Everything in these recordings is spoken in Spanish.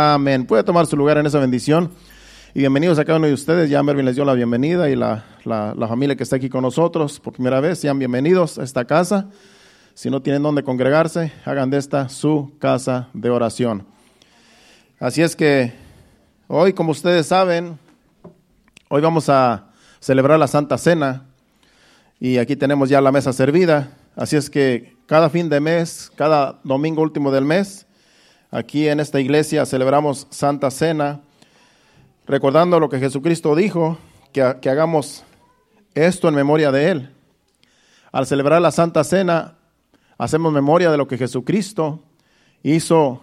Amén. Puede tomar su lugar en esa bendición. Y bienvenidos a cada uno de ustedes. Ya Mervin les dio la bienvenida y la, la, la, familia que está aquí con nosotros por primera vez, sean bienvenidos a esta casa. Si no tienen dónde congregarse, hagan de esta su casa de oración. Así es que hoy, como ustedes saben, hoy vamos a celebrar la Santa Cena y aquí tenemos ya la mesa servida. Así es que cada fin de mes, cada domingo último del mes, Aquí en esta iglesia celebramos Santa Cena, recordando lo que Jesucristo dijo, que, que, hagamos esto en memoria de Él. Al celebrar la Santa Cena, hacemos memoria de lo que Jesucristo hizo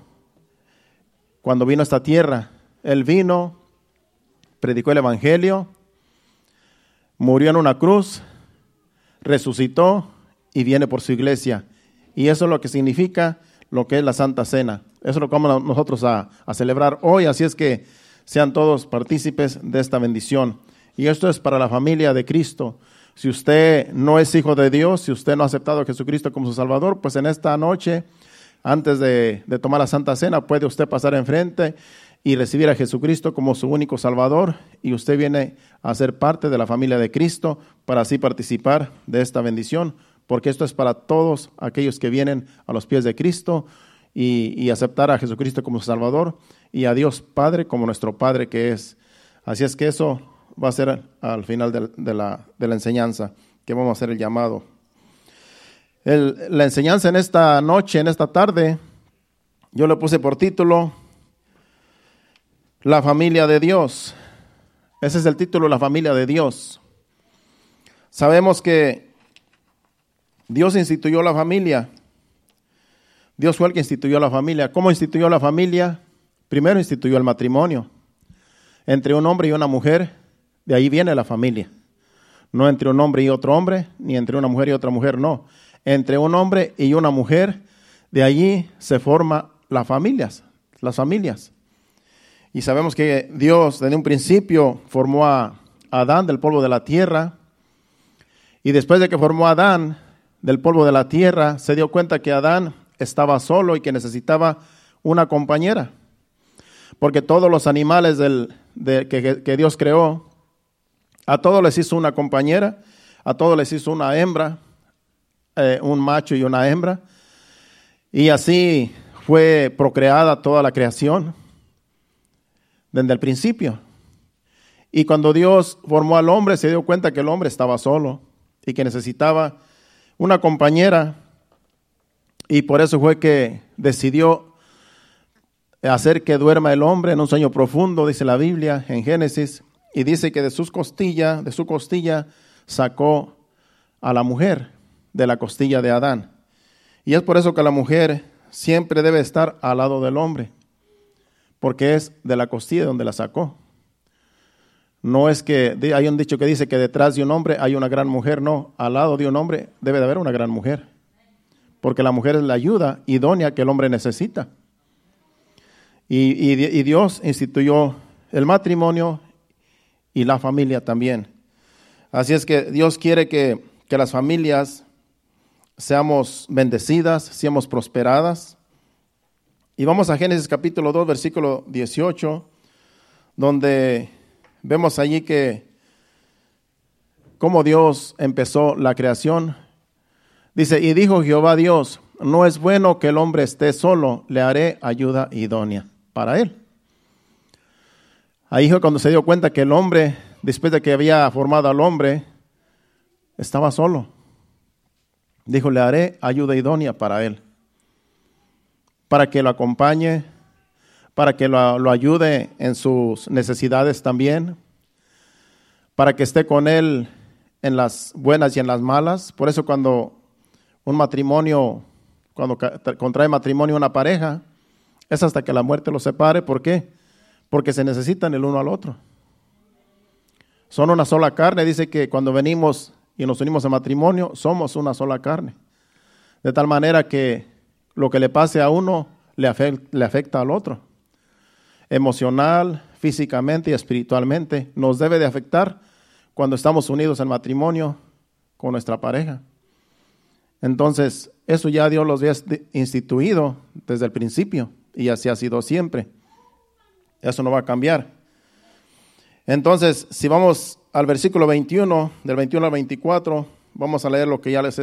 cuando vino a esta tierra. Él vino, predicó el Evangelio, murió en una cruz, resucitó y viene por su iglesia. Y eso es lo que significa lo que es la Santa Cena. Eso lo vamos nosotros a, celebrar hoy, así es que sean todos partícipes de esta bendición. Y esto es para la familia de Cristo. Si usted no es hijo de Dios, si usted no ha aceptado a Jesucristo como su Salvador, pues en esta noche, antes de, de, tomar la Santa Cena, puede usted pasar enfrente y recibir a Jesucristo como su único Salvador. Y usted viene a ser parte de la familia de Cristo para así participar de esta bendición, porque esto es para todos aquellos que vienen a los pies de Cristo y, aceptar a Jesucristo como Salvador y a Dios Padre como nuestro Padre que es. Así es que eso va a ser al final de, la, de la, enseñanza, que vamos a hacer el llamado. La enseñanza en esta noche, en esta tarde, yo le puse por título La familia de Dios. Ese es el título, la familia de Dios. Sabemos que Dios instituyó la familia Dios fue el que instituyó la familia. ¿Cómo instituyó la familia? Primero instituyó el matrimonio. Entre un hombre y una mujer, de ahí viene la familia. No entre un hombre y otro hombre, ni entre una mujer y otra mujer, no. Entre un hombre y una mujer, de allí se forman las familias, las familias. Y sabemos que Dios desde un principio formó a Adán del polvo de la tierra. Y después de que formó a Adán del polvo de la tierra, se dio cuenta que Adán estaba solo y que necesitaba una compañera. Porque todos los animales del, de, que, que, Dios creó, a todos les hizo una compañera, a todos les hizo una hembra, eh, un macho y una hembra. Y así fue procreada toda la creación desde el principio. Y cuando Dios formó al hombre, se dio cuenta que el hombre estaba solo y que necesitaba una compañera y por eso fue que decidió hacer que duerma el hombre en un sueño profundo, dice la Biblia en Génesis, y dice que de sus costillas, de su costilla sacó a la mujer de la costilla de Adán. Y es por eso que la mujer siempre debe estar al lado del hombre, porque es de la costilla donde la sacó. No es que hay un dicho que dice que detrás de un hombre hay una gran mujer, no, al lado de un hombre debe de haber una gran mujer porque la mujer es la ayuda idónea que el hombre necesita. Y, Dios instituyó el matrimonio y la familia también. Así es que Dios quiere que, que las familias seamos bendecidas, seamos prosperadas. Y vamos a Génesis capítulo 2, versículo 18, donde vemos allí que cómo Dios empezó la creación Dice, y dijo Jehová Dios, no es bueno que el hombre esté solo, le haré ayuda idónea para él. Ahí fue cuando se dio cuenta que el hombre, después de que había formado al hombre, estaba solo. Dijo, le haré ayuda idónea para él, para que lo acompañe, para que lo, lo ayude en sus necesidades también, para que esté con él en las buenas y en las malas. Por eso cuando un matrimonio, cuando contrae matrimonio una pareja, es hasta que la muerte los separe. ¿Por qué? Porque se necesitan el uno al otro. Son una sola carne. Dice que cuando venimos y nos unimos a matrimonio, somos una sola carne. De tal manera que lo que le pase a uno le afecta, le afecta al otro. Emocional, físicamente y espiritualmente nos debe de afectar cuando estamos unidos en matrimonio con nuestra pareja. Entonces, eso ya Dios los había instituido desde el principio y así ha sido siempre. Eso no va a cambiar. Entonces, si vamos al versículo 21, del 21 al 24, vamos a leer lo que ya les,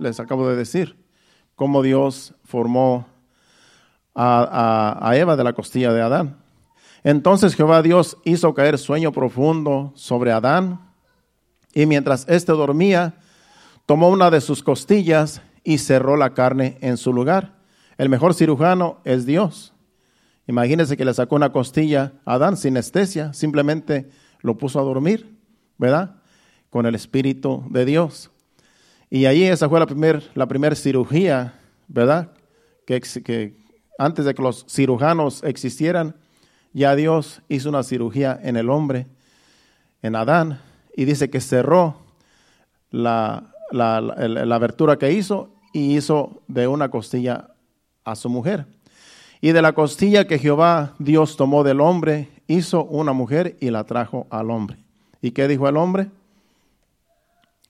les, acabo de decir, cómo Dios formó a, a, a Eva de la costilla de Adán. Entonces Jehová Dios hizo caer sueño profundo sobre Adán, y mientras éste dormía, tomó una de sus costillas y cerró la carne en su lugar. El mejor cirujano es Dios. Imagínense que le sacó una costilla a Adán sin anestesia, simplemente lo puso a dormir, ¿verdad? Con el Espíritu de Dios. Y allí esa fue la primera la cirugía, ¿verdad? Que antes de que los cirujanos existieran, ya Dios hizo una cirugía en el hombre, en Adán, y dice que cerró la, la, abertura que hizo y hizo de una costilla a su mujer. Y de la costilla que Jehová Dios tomó del hombre, hizo una mujer y la trajo al hombre. ¿Y qué dijo el hombre?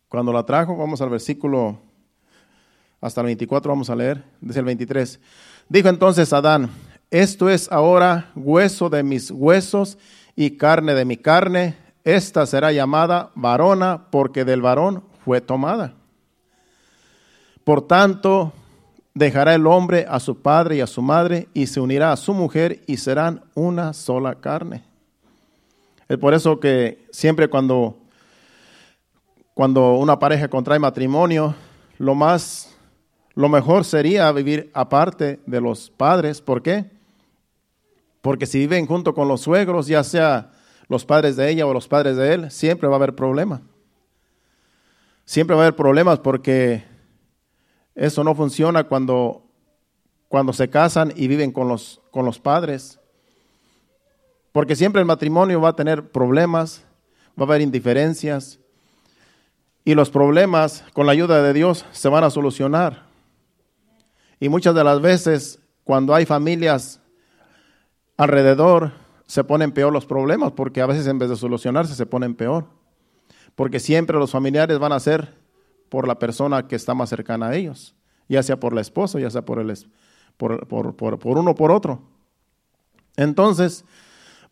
Cuando la trajo, vamos al versículo hasta el 24, vamos a leer, dice el 23. Dijo entonces Adán, esto es ahora hueso de mis huesos y carne de mi carne. Esta será llamada varona porque del varón fue tomada. Por tanto, dejará el hombre a su padre y a su madre y se unirá a su mujer y serán una sola carne. Es por eso que siempre cuando, cuando una pareja contrae matrimonio, lo más, lo mejor sería vivir aparte de los padres. ¿Por qué? Porque si viven junto con los suegros, ya sea los padres de ella o los padres de él, siempre va a haber problemas. Siempre va a haber problemas porque eso no funciona cuando, cuando se casan y viven con los, con los padres. Porque siempre el matrimonio va a tener problemas, va a haber indiferencias. Y los problemas, con la ayuda de Dios, se van a solucionar. Y muchas de las veces, cuando hay familias alrededor se ponen peor los problemas, porque a veces en vez de solucionarse se ponen peor. Porque siempre los familiares van a ser por la persona que está más cercana a ellos, ya sea por la esposa, ya sea por, el, por, por, por, por uno o por otro. Entonces,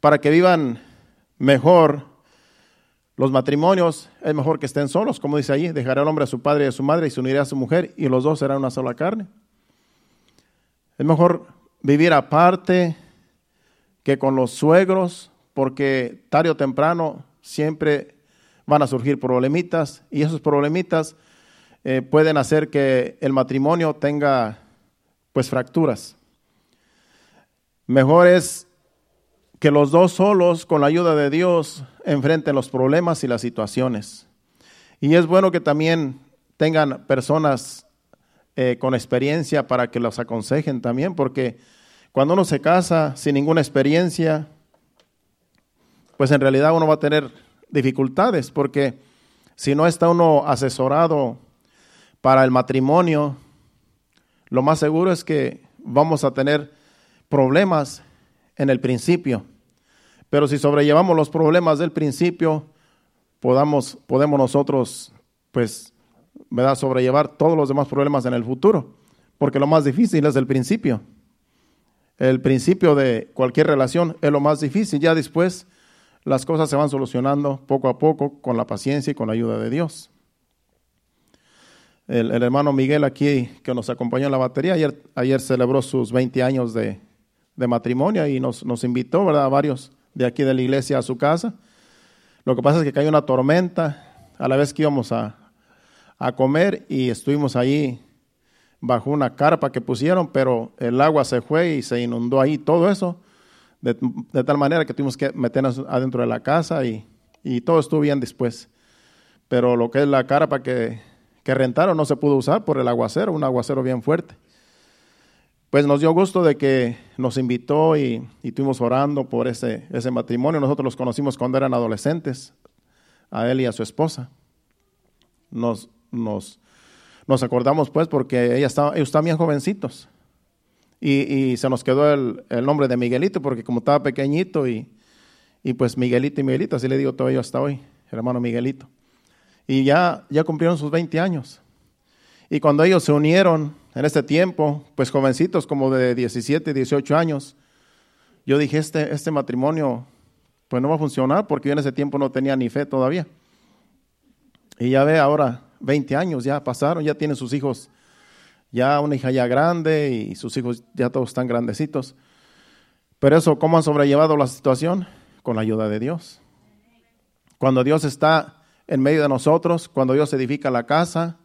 para que vivan mejor los matrimonios, es mejor que estén solos, como dice allí, dejará el hombre a su padre y a su madre y se unirá a su mujer y los dos serán una sola carne. Es mejor vivir aparte, que con los suegros, porque tarde o temprano siempre van a surgir problemitas y esos problemitas eh, pueden hacer que el matrimonio tenga pues fracturas. Mejor es que los dos solos, con la ayuda de Dios, enfrenten los problemas y las situaciones. Y es bueno que también tengan personas eh, con experiencia para que los aconsejen también, porque cuando uno se casa sin ninguna experiencia, pues en realidad uno va a tener dificultades, porque si no está uno asesorado para el matrimonio, lo más seguro es que vamos a tener problemas en el principio. Pero si sobrellevamos los problemas del principio, podamos, podemos nosotros, pues, ¿verdad? sobrellevar todos los demás problemas en el futuro. Porque lo más difícil es el principio el principio de cualquier relación es lo más difícil. Ya después las cosas se van solucionando poco a poco con la paciencia y con la ayuda de Dios. El, hermano Miguel aquí, que nos acompañó en la batería, ayer, ayer celebró sus 20 años de, matrimonio y nos, nos, invitó, ¿verdad?, a varios de aquí de la iglesia a su casa. Lo que pasa es que cayó una tormenta a la vez que íbamos a, a comer y estuvimos ahí bajo una carpa que pusieron, pero el agua se fue y se inundó ahí todo eso, de, tal manera que tuvimos que meternos adentro de la casa y, todo estuvo bien después. Pero lo que es la carpa que, que rentaron no se pudo usar por el aguacero, un aguacero bien fuerte. Pues nos dio gusto de que nos invitó y, y estuvimos orando por ese, ese matrimonio. Nosotros los conocimos cuando eran adolescentes, a él y a su esposa. Nos, nos nos acordamos pues porque ella estaba, ellos estaban bien jovencitos. Y, se nos quedó el, nombre de Miguelito porque como estaba pequeñito y, y, pues Miguelito y Miguelito, así le digo todavía hasta hoy, hermano Miguelito. Y ya, ya cumplieron sus 20 años. Y cuando ellos se unieron en ese tiempo, pues jovencitos como de 17, 18 años, yo dije, este, este matrimonio pues no va a funcionar porque yo en ese tiempo no tenía ni fe todavía. Y ya ve, ahora 20 años ya pasaron, ya tienen sus hijos, ya una hija ya grande y sus hijos ya todos están grandecitos. Pero eso, ¿cómo han sobrellevado la situación? Con la ayuda de Dios. Cuando Dios está en medio de nosotros, cuando Dios edifica la casa,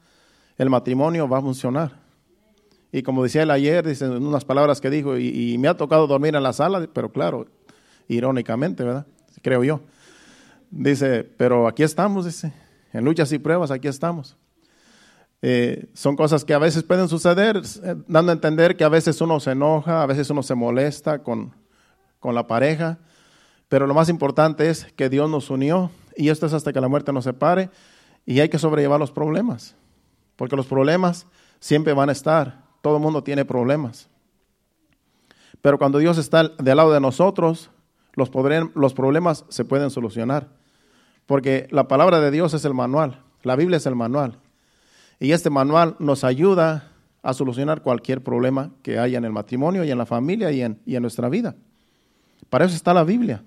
el matrimonio va a funcionar. Y como decía él ayer, dice unas palabras que dijo, y, me ha tocado dormir en la sala, pero claro, irónicamente, ¿verdad? Creo yo. Dice, pero aquí estamos, dice, en luchas y pruebas, aquí estamos. Eh, son cosas que a veces pueden suceder, eh, dando a entender que a veces uno se enoja, a veces uno se molesta con, con la pareja, pero lo más importante es que Dios nos unió y esto es hasta que la muerte nos separe y hay que sobrellevar los problemas, porque los problemas siempre van a estar, todo el mundo tiene problemas. Pero cuando Dios está del lado de nosotros, los, los problemas se pueden solucionar, porque la palabra de Dios es el manual, la Biblia es el manual, y este manual nos ayuda a solucionar cualquier problema que haya en el matrimonio y en la familia y en, y en nuestra vida. Para eso está la Biblia.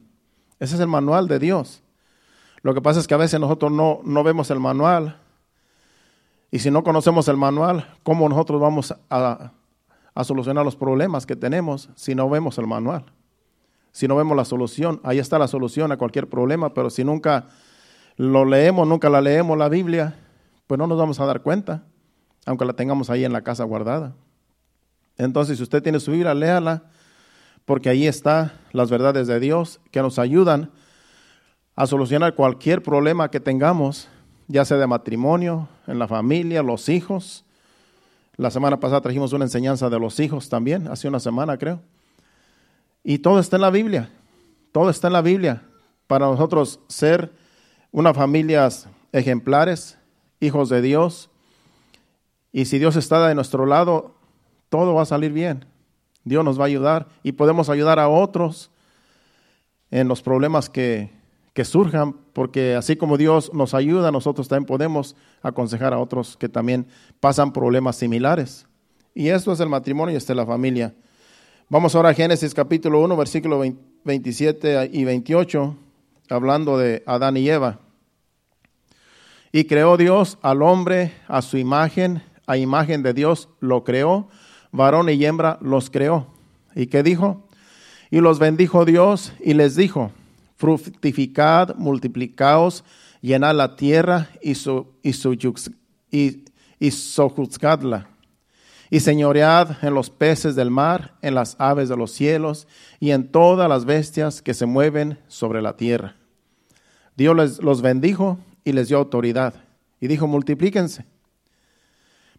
Ese es el manual de Dios. Lo que pasa es que a veces nosotros no, no vemos el manual. Y si no conocemos el manual, ¿cómo nosotros vamos a, a solucionar los problemas que tenemos si no vemos el manual? Si no vemos la solución, ahí está la solución a cualquier problema, pero si nunca lo leemos, nunca la leemos la Biblia, pues no nos vamos a dar cuenta, aunque la tengamos ahí en la casa guardada. Entonces, si usted tiene su Biblia, léala, porque ahí están las verdades de Dios que nos ayudan a solucionar cualquier problema que tengamos, ya sea de matrimonio, en la familia, los hijos. La semana pasada trajimos una enseñanza de los hijos también, hace una semana creo. Y todo está en la Biblia, todo está en la Biblia para nosotros ser una familias ejemplares, hijos de Dios. Y si Dios está de nuestro lado, todo va a salir bien. Dios nos va a ayudar y podemos ayudar a otros en los problemas que, que surjan, porque así como Dios nos ayuda, nosotros también podemos aconsejar a otros que también pasan problemas similares. Y esto es el matrimonio y esta es la familia. Vamos ahora a Génesis capítulo 1, versículo 27 y 28, hablando de Adán y Eva. Y creó Dios al hombre a su imagen, a imagen de Dios lo creó, varón y hembra los creó. ¿Y qué dijo? Y los bendijo Dios y les dijo, fructificad, multiplicaos, llenad la tierra y, su, y, y, sojuzgadla. Y señoread en los peces del mar, en las aves de los cielos y en todas las bestias que se mueven sobre la tierra. Dios les, los bendijo y les dio autoridad. Y dijo, multiplíquense.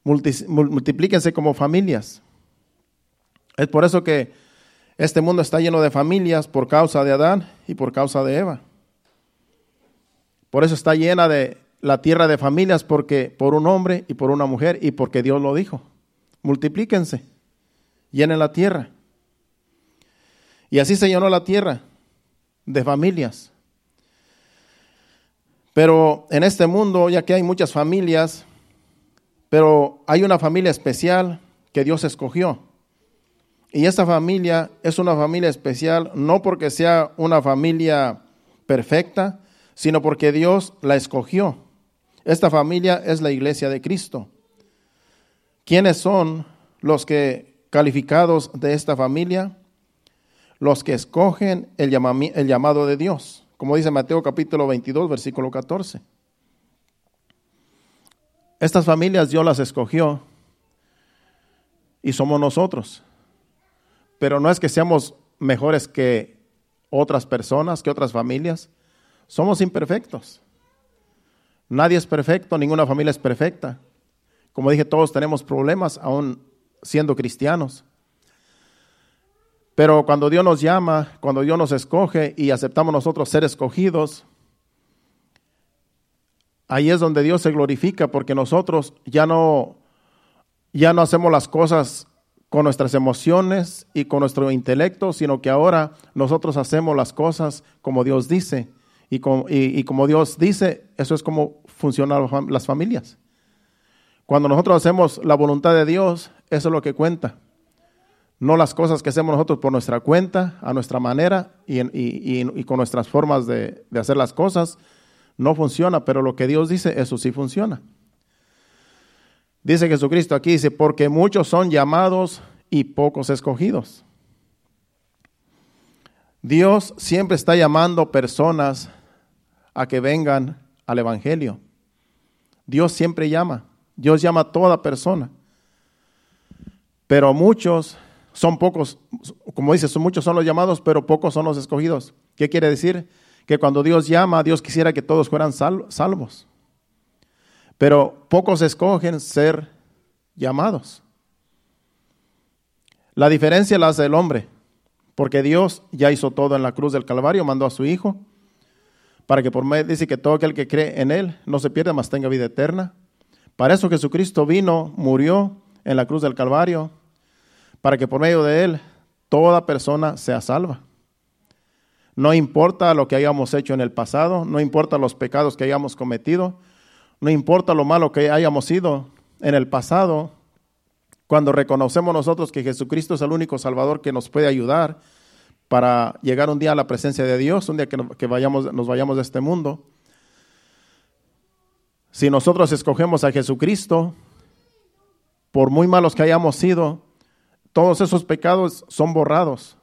multiplíquense como familias. Es por eso que este mundo está lleno de familias por causa de Adán y por causa de Eva. Por eso está llena de la tierra de familias porque por un hombre y por una mujer y porque Dios lo dijo. Multiplíquense, llenen la tierra. Y así se llenó la tierra de familias. Pero en este mundo, ya que hay muchas familias, pero hay una familia especial que Dios escogió. Y esta familia es una familia especial no porque sea una familia perfecta, sino porque Dios la escogió. Esta familia es la iglesia de Cristo. ¿Quiénes son los que calificados de esta familia? Los que escogen el, el llamado de Dios, como dice Mateo capítulo 22, versículo 14. Estas familias Dios las escogió y somos nosotros. Pero no es que seamos mejores que otras personas, que otras familias. Somos imperfectos. Nadie es perfecto, ninguna familia es perfecta. Como dije, todos tenemos problemas aún siendo cristianos. Pero cuando Dios nos llama, cuando Dios nos escoge y aceptamos nosotros ser escogidos, ahí es donde Dios se glorifica porque nosotros ya no ya no hacemos las cosas con nuestras emociones y con nuestro intelecto, sino que ahora nosotros hacemos las cosas como Dios dice. Y como, Dios dice, eso es como funcionan las familias. Cuando nosotros hacemos la voluntad de Dios, eso es lo que cuenta. No las cosas que hacemos nosotros por nuestra cuenta, a nuestra manera y, con nuestras formas de, de hacer las cosas, no funciona, pero lo que Dios dice, eso sí funciona. Dice Jesucristo aquí, dice, porque muchos son llamados y pocos escogidos. Dios siempre está llamando personas a que vengan al Evangelio. Dios siempre llama. Dios llama a toda persona. Pero muchos son pocos, como dice, son muchos son los llamados, pero pocos son los escogidos. ¿Qué quiere decir? Que cuando Dios llama, Dios quisiera que todos fueran salvos. Pero pocos escogen ser llamados. La diferencia la hace el hombre, porque Dios ya hizo todo en la cruz del Calvario, mandó a su Hijo, para que por medio, dice que todo aquel que cree en Él no se pierda, mas tenga vida eterna. Para eso Jesucristo vino, murió en la cruz del Calvario, para que por medio de Él toda persona sea salva. No importa lo que hayamos hecho en el pasado, no importa los pecados que hayamos cometido, no importa lo malo que hayamos sido en el pasado, cuando reconocemos nosotros que Jesucristo es el único Salvador que nos puede ayudar para llegar un día a la presencia de Dios, un día que, vayamos, nos vayamos de este mundo. Si nosotros escogemos a Jesucristo, por muy malos que hayamos sido, todos esos pecados son borrados.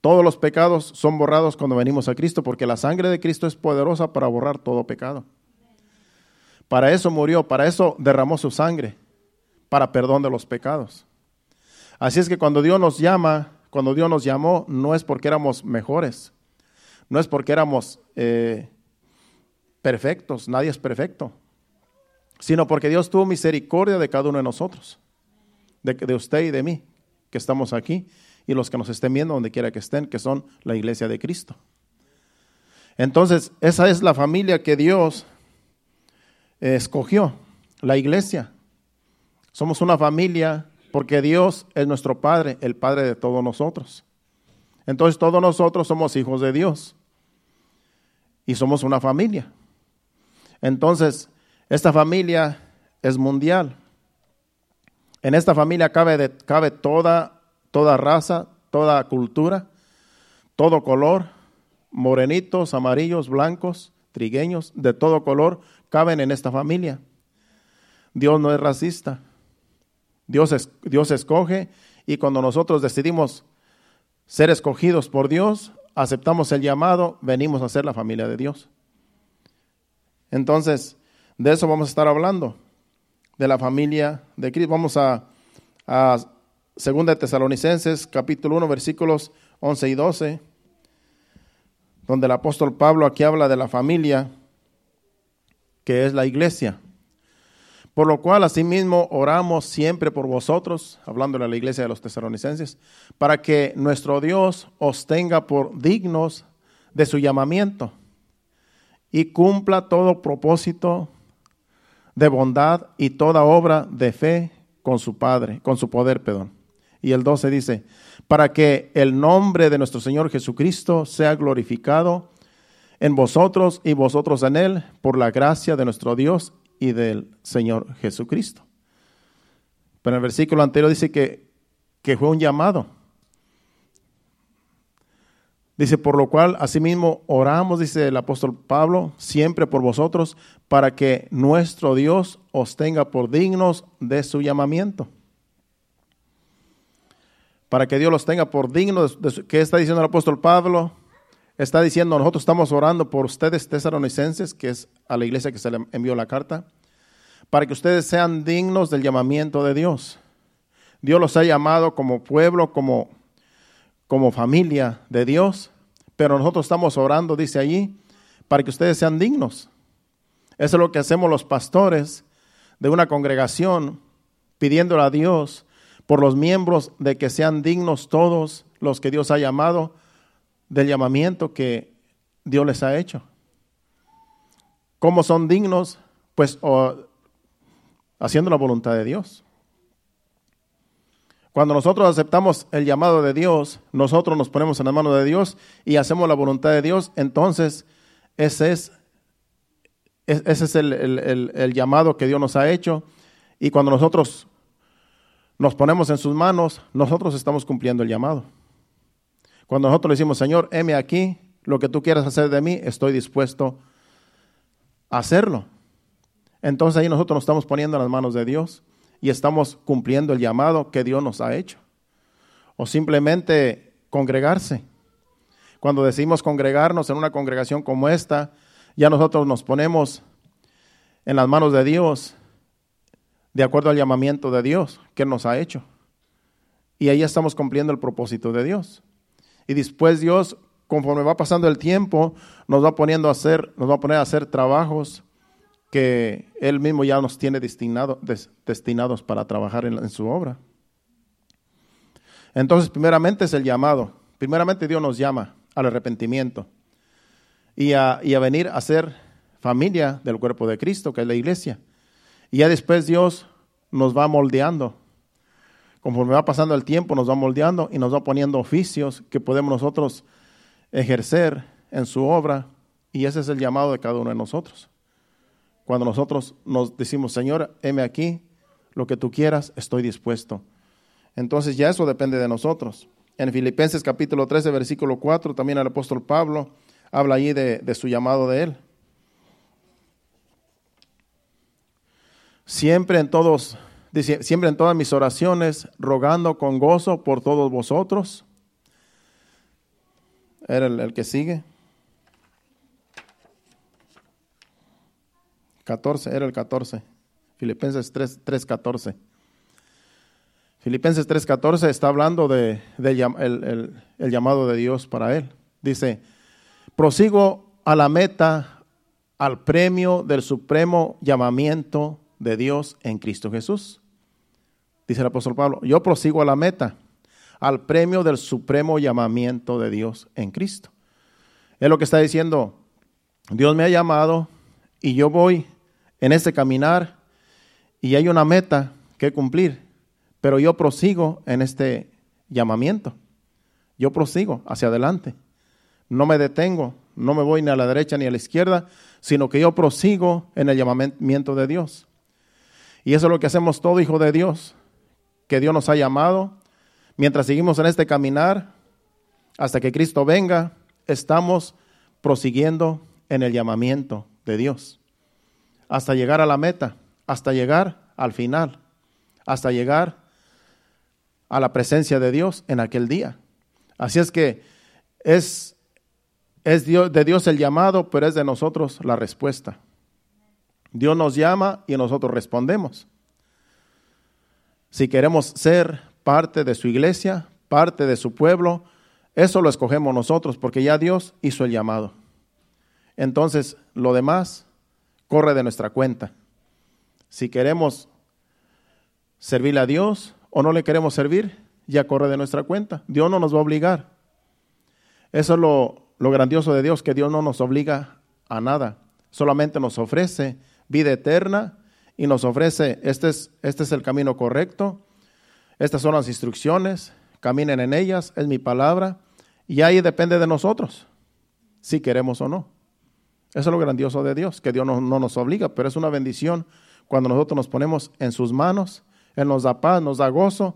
Todos los pecados son borrados cuando venimos a Cristo, porque la sangre de Cristo es poderosa para borrar todo pecado. Para eso murió, para eso derramó su sangre, para perdón de los pecados. Así es que cuando Dios nos llama, cuando Dios nos llamó, no es porque éramos mejores, no es porque éramos eh, perfectos, nadie es perfecto, sino porque Dios tuvo misericordia de cada uno de nosotros, de, de usted y de mí, que estamos aquí, y los que nos estén viendo donde quiera que estén, que son la iglesia de Cristo. Entonces, esa es la familia que Dios escogió, la iglesia. Somos una familia porque Dios es nuestro Padre, el Padre de todos nosotros. Entonces todos nosotros somos hijos de Dios y somos una familia. Entonces, esta familia es mundial. En esta familia cabe, cabe toda, toda raza, toda cultura, todo color, morenitos, amarillos, blancos, trigueños, de todo color, caben en esta familia. Dios no es racista. Dios, Dios escoge y cuando nosotros decidimos ser escogidos por Dios, aceptamos el llamado, venimos a ser la familia de Dios. Entonces, de eso vamos a estar hablando, de la familia de Cristo. Vamos a, a 2 de Tesalonicenses, capítulo 1, versículos 11 y 12, donde el apóstol Pablo aquí habla de la familia que es la iglesia. Por lo cual, asimismo, oramos siempre por vosotros, hablando de la iglesia de los tesalonicenses, para que nuestro Dios os tenga por dignos de su llamamiento y cumpla todo propósito de bondad y toda obra de fe con su Padre, con su poder, perdón. Y el 12 dice, para que el nombre de nuestro Señor Jesucristo sea glorificado en vosotros y vosotros en él, por la gracia de nuestro Dios y del Señor Jesucristo. Pero en el versículo anterior dice que, que fue un llamado. Dice, por lo cual, asimismo, oramos, dice el apóstol Pablo, siempre por vosotros, para que nuestro Dios os tenga por dignos de su llamamiento. Para que Dios los tenga por dignos de ¿Qué está diciendo el apóstol Pablo? está diciendo, nosotros estamos orando por ustedes tesalonicenses, que es a la iglesia que se le envió la carta, para que ustedes sean dignos del llamamiento de Dios. Dios los ha llamado como pueblo, como, como familia de Dios, pero nosotros estamos orando, dice allí, para que ustedes sean dignos. Eso es lo que hacemos los pastores de una congregación, pidiéndole a Dios por los miembros de que sean dignos todos los que Dios ha llamado del llamamiento que Dios les ha hecho. ¿Cómo son dignos? Pues haciendo la voluntad de Dios. Cuando nosotros aceptamos el llamado de Dios, nosotros nos ponemos en la mano de Dios y hacemos la voluntad de Dios, entonces ese es, ese es el, el llamado que Dios nos ha hecho. Y cuando nosotros nos ponemos en sus manos, nosotros estamos cumpliendo el llamado. Cuando nosotros le decimos, Señor, heme aquí, lo que tú quieras hacer de mí, estoy dispuesto a hacerlo. Entonces ahí nosotros nos estamos poniendo en las manos de Dios y estamos cumpliendo el llamado que Dios nos ha hecho. O simplemente congregarse. Cuando decimos congregarnos en una congregación como esta, ya nosotros nos ponemos en las manos de Dios de acuerdo al llamamiento de Dios que nos ha hecho. Y ahí estamos cumpliendo el propósito de Dios. Y después Dios, conforme va pasando el tiempo, nos va poniendo a hacer, nos va a poner a hacer trabajos que Él mismo ya nos tiene destinado, destinados para trabajar en, su obra. Entonces, primeramente es el llamado. Primeramente Dios nos llama al arrepentimiento y a, y a venir a ser familia del cuerpo de Cristo, que es la iglesia. Y ya después Dios nos va moldeando. Conforme va pasando el tiempo, nos va moldeando y nos va poniendo oficios que podemos nosotros ejercer en su obra. Y ese es el llamado de cada uno de nosotros. Cuando nosotros nos decimos, Señor, heme aquí, lo que tú quieras, estoy dispuesto. Entonces ya eso depende de nosotros. En Filipenses capítulo 13, versículo 4, también el apóstol Pablo habla allí de, su llamado de él. siempre en todos, siempre en todas mis oraciones, rogando con gozo por todos vosotros. Era el, que sigue. 14, era el 14. Filipenses 3, 3 14. Filipenses 3:14 está hablando de, el, llamado de Dios para él. Dice, prosigo a la meta, al premio del supremo llamamiento de Dios en Cristo Jesús. Dice el apóstol Pablo, yo prosigo a la meta, al premio del supremo llamamiento de Dios en Cristo. Es lo que está diciendo, Dios me ha llamado y yo voy en ese caminar y hay una meta que cumplir, pero yo prosigo en este llamamiento. Yo prosigo hacia adelante. No me detengo, no me voy ni a la derecha ni a la izquierda, sino que yo prosigo en el llamamiento de Dios. Y eso es lo que hacemos todo hijo de Dios, que Dios nos ha llamado. Mientras seguimos en este caminar, hasta que Cristo venga, estamos prosiguiendo en el llamamiento de Dios. Hasta llegar a la meta, hasta llegar al final, hasta llegar a la presencia de Dios en aquel día. Así es que es, es de Dios el llamado, pero es de nosotros la respuesta. Dios nos llama y nosotros respondemos. Si queremos ser parte de su iglesia, parte de su pueblo, eso lo escogemos nosotros porque ya Dios hizo el llamado. Entonces, lo demás corre de nuestra cuenta. Si queremos servirle a Dios o no le queremos servir, ya corre de nuestra cuenta. Dios no nos va a obligar. Eso es lo, lo grandioso de Dios, que Dios no nos obliga a nada. Solamente nos ofrece vida eterna y nos ofrece, este es, este es el camino correcto, estas son las instrucciones, caminen en ellas, es mi palabra, y ahí depende de nosotros, si queremos o no. Eso es lo grandioso de Dios, que Dios no, no nos obliga, pero es una bendición cuando nosotros nos ponemos en sus manos, Él nos da paz, nos da gozo,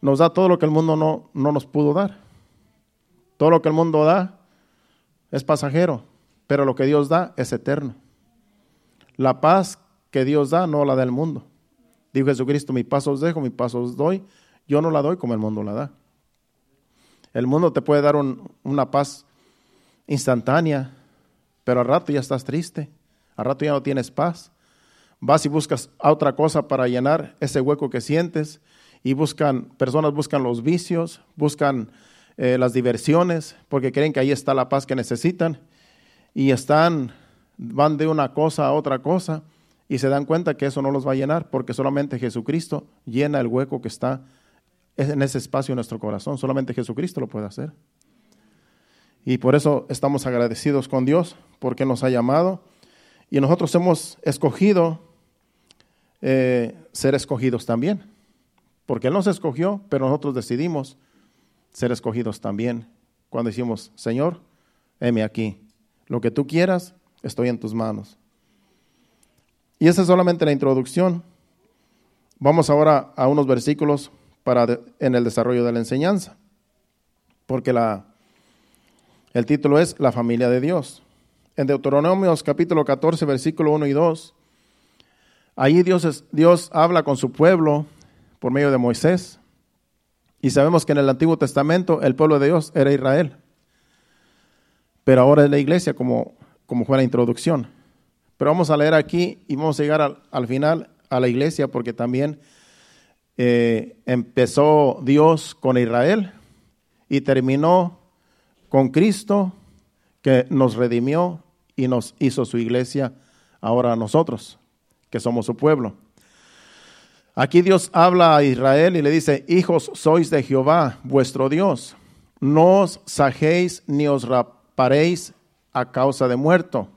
nos da todo lo que el mundo no, no nos pudo dar. Todo lo que el mundo da es pasajero, pero lo que Dios da es eterno. La paz que Dios da no la da el mundo. Dijo Jesucristo, mi paz os dejo, mi paz os doy. Yo no la doy como el mundo la da. El mundo te puede dar una paz instantánea, pero al rato ya estás triste, al rato ya no tienes paz. Vas y buscas otra cosa para llenar ese hueco que sientes y buscan, personas buscan los vicios, buscan eh, las diversiones, porque creen que ahí está la paz que necesitan y están van de una cosa a otra cosa y se dan cuenta que eso no los va a llenar porque solamente Jesucristo llena el hueco que está en ese espacio en nuestro corazón. Solamente Jesucristo lo puede hacer. Y por eso estamos agradecidos con Dios porque nos ha llamado y nosotros hemos escogido eh, ser escogidos también. Porque Él nos escogió, pero nosotros decidimos ser escogidos también. Cuando decimos, Señor, heme aquí. Lo que tú quieras, estoy en tus manos. Y esa es solamente la introducción. Vamos ahora a unos versículos para en el desarrollo de la enseñanza. Porque la, el título es La familia de Dios. En Deuteronomios capítulo 14, versículo 1 y 2, allí Dios, Dios habla con su pueblo por medio de Moisés. Y sabemos que en el Antiguo Testamento el pueblo de Dios era Israel. Pero ahora es la iglesia, como, como fue la introducción. Pero vamos a leer aquí y vamos a llegar al, final a la iglesia porque también eh, empezó Dios con Israel y terminó con Cristo que nos redimió y nos hizo su iglesia ahora a nosotros, que somos su pueblo. Aquí Dios habla a Israel y le dice, hijos sois de Jehová, vuestro Dios, no os sajéis ni os raparéis a causa de muerto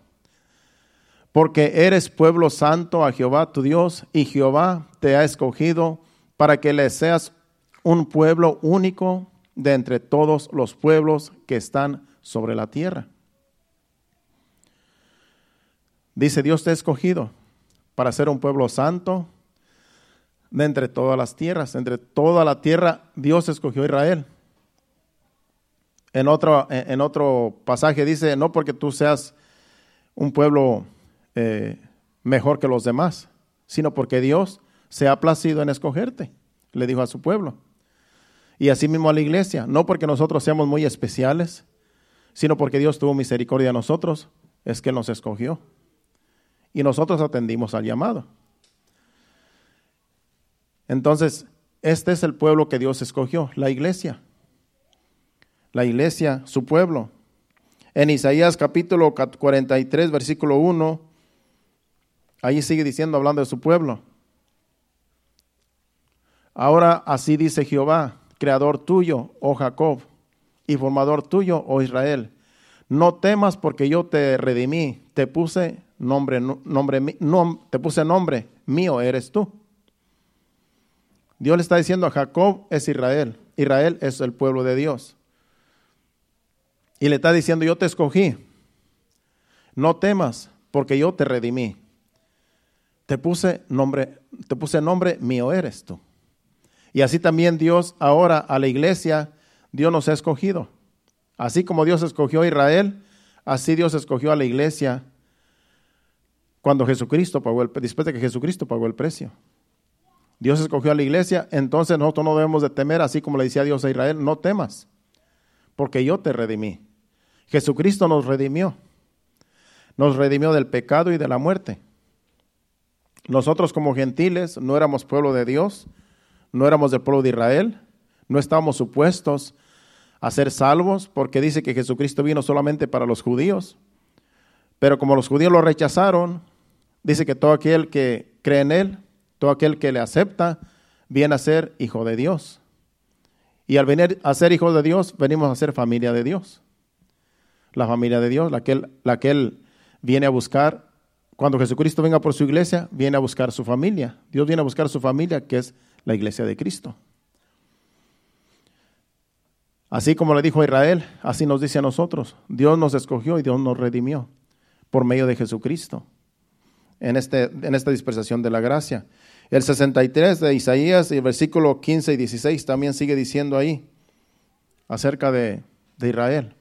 porque eres pueblo santo a Jehová tu Dios, y Jehová te ha escogido para que le seas un pueblo único de entre todos los pueblos que están sobre la tierra. Dice, Dios te ha escogido para ser un pueblo santo de entre todas las tierras. Entre toda la tierra Dios escogió a Israel. En otro, en otro pasaje dice, no porque tú seas un pueblo eh, mejor que los demás, sino porque Dios se ha placido en escogerte, le dijo a su pueblo. Y así mismo a la iglesia, no porque nosotros seamos muy especiales, sino porque Dios tuvo misericordia a nosotros, es que nos escogió. Y nosotros atendimos al llamado. Entonces, este es el pueblo que Dios escogió, la iglesia. La iglesia, su pueblo. En Isaías capítulo 43, versículo 1, Ahí sigue diciendo, hablando de su pueblo. Ahora así dice Jehová, creador tuyo, oh Jacob, y formador tuyo, oh Israel. No temas porque yo te redimí, te puse nombre, nombre, te puse nombre, mío eres tú. Dios le está diciendo a Jacob es Israel, Israel es el pueblo de Dios. Y le está diciendo, yo te escogí, no temas porque yo te redimí te puse nombre, te puse nombre, mío eres tú. Y así también Dios ahora a la iglesia, Dios nos ha escogido. Así como Dios escogió a Israel, así Dios escogió a la iglesia cuando Jesucristo pagó el después de que Jesucristo pagó el precio. Dios escogió a la iglesia, entonces nosotros no debemos de temer, así como le decía Dios a Israel, no temas, porque yo te redimí. Jesucristo nos redimió. Nos redimió del pecado y de la muerte. Nosotros como gentiles no éramos pueblo de Dios, no éramos del pueblo de Israel, no estábamos supuestos a ser salvos porque dice que Jesucristo vino solamente para los judíos. Pero como los judíos lo rechazaron, dice que todo aquel que cree en Él, todo aquel que le acepta, viene a ser hijo de Dios. Y al venir a ser hijo de Dios, venimos a ser familia de Dios. La familia de Dios, la que Él, la que él viene a buscar cuando Jesucristo venga por su iglesia, viene a buscar su familia. Dios viene a buscar su familia, que es la iglesia de Cristo. Así como le dijo a Israel, así nos dice a nosotros. Dios nos escogió y Dios nos redimió por medio de Jesucristo en, este, en esta dispersación de la gracia. El 63 de Isaías, el versículo 15 y 16 también sigue diciendo ahí acerca de, de Israel.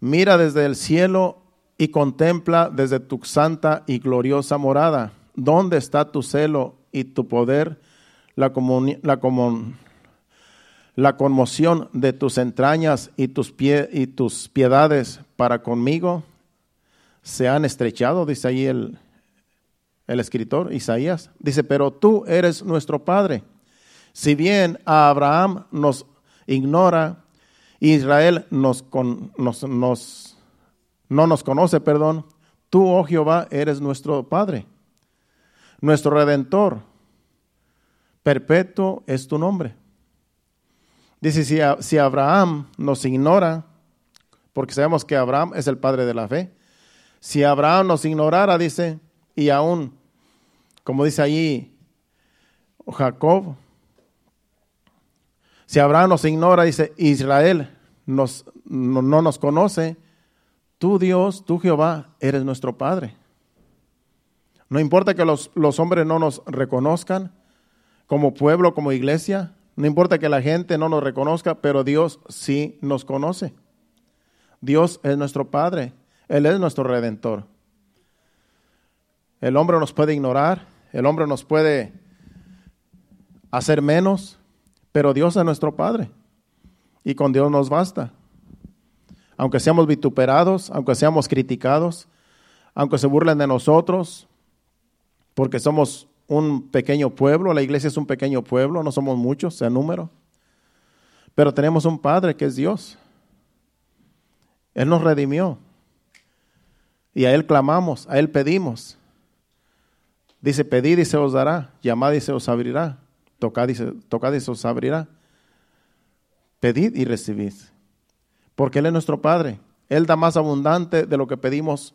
Mira desde el cielo y contempla desde tu santa y gloriosa morada. ¿Dónde está tu celo y tu poder? La, la, la conmoción de tus entrañas y tus, pie y tus piedades para conmigo se han estrechado, dice ahí el, el escritor Isaías. Dice, pero tú eres nuestro Padre. Si bien a Abraham nos ignora, Israel nos, nos, nos no nos conoce, perdón, tú, oh Jehová, eres nuestro Padre, nuestro Redentor. Perpetuo es tu nombre. Dice, si, si Abraham nos ignora, porque sabemos que Abraham es el padre de la fe, si Abraham nos ignorara, dice, y aún, como dice allí Jacob, si Abraham nos ignora, dice, Israel nos, no nos conoce, Tú Dios, tú Jehová, eres nuestro Padre. No importa que los, hombres no nos reconozcan, como pueblo, como iglesia. No importa que la gente no nos reconozca, pero Dios sí nos conoce. Dios es nuestro Padre, Él es nuestro Redentor. El hombre nos puede ignorar, el hombre nos puede hacer menos, pero Dios es nuestro Padre y con Dios nos basta. Aunque seamos vituperados, aunque seamos criticados, aunque se burlen de nosotros, porque somos un pequeño pueblo, la iglesia es un pequeño pueblo, no somos muchos en número, pero tenemos un Padre que es Dios. Él nos redimió y a Él clamamos, a Él pedimos. Dice, pedid y se os dará, llamad y se os abrirá, tocad y se, tocad y se os abrirá. Pedid y recibid, porque Él es nuestro Padre. Él da más abundante de lo que pedimos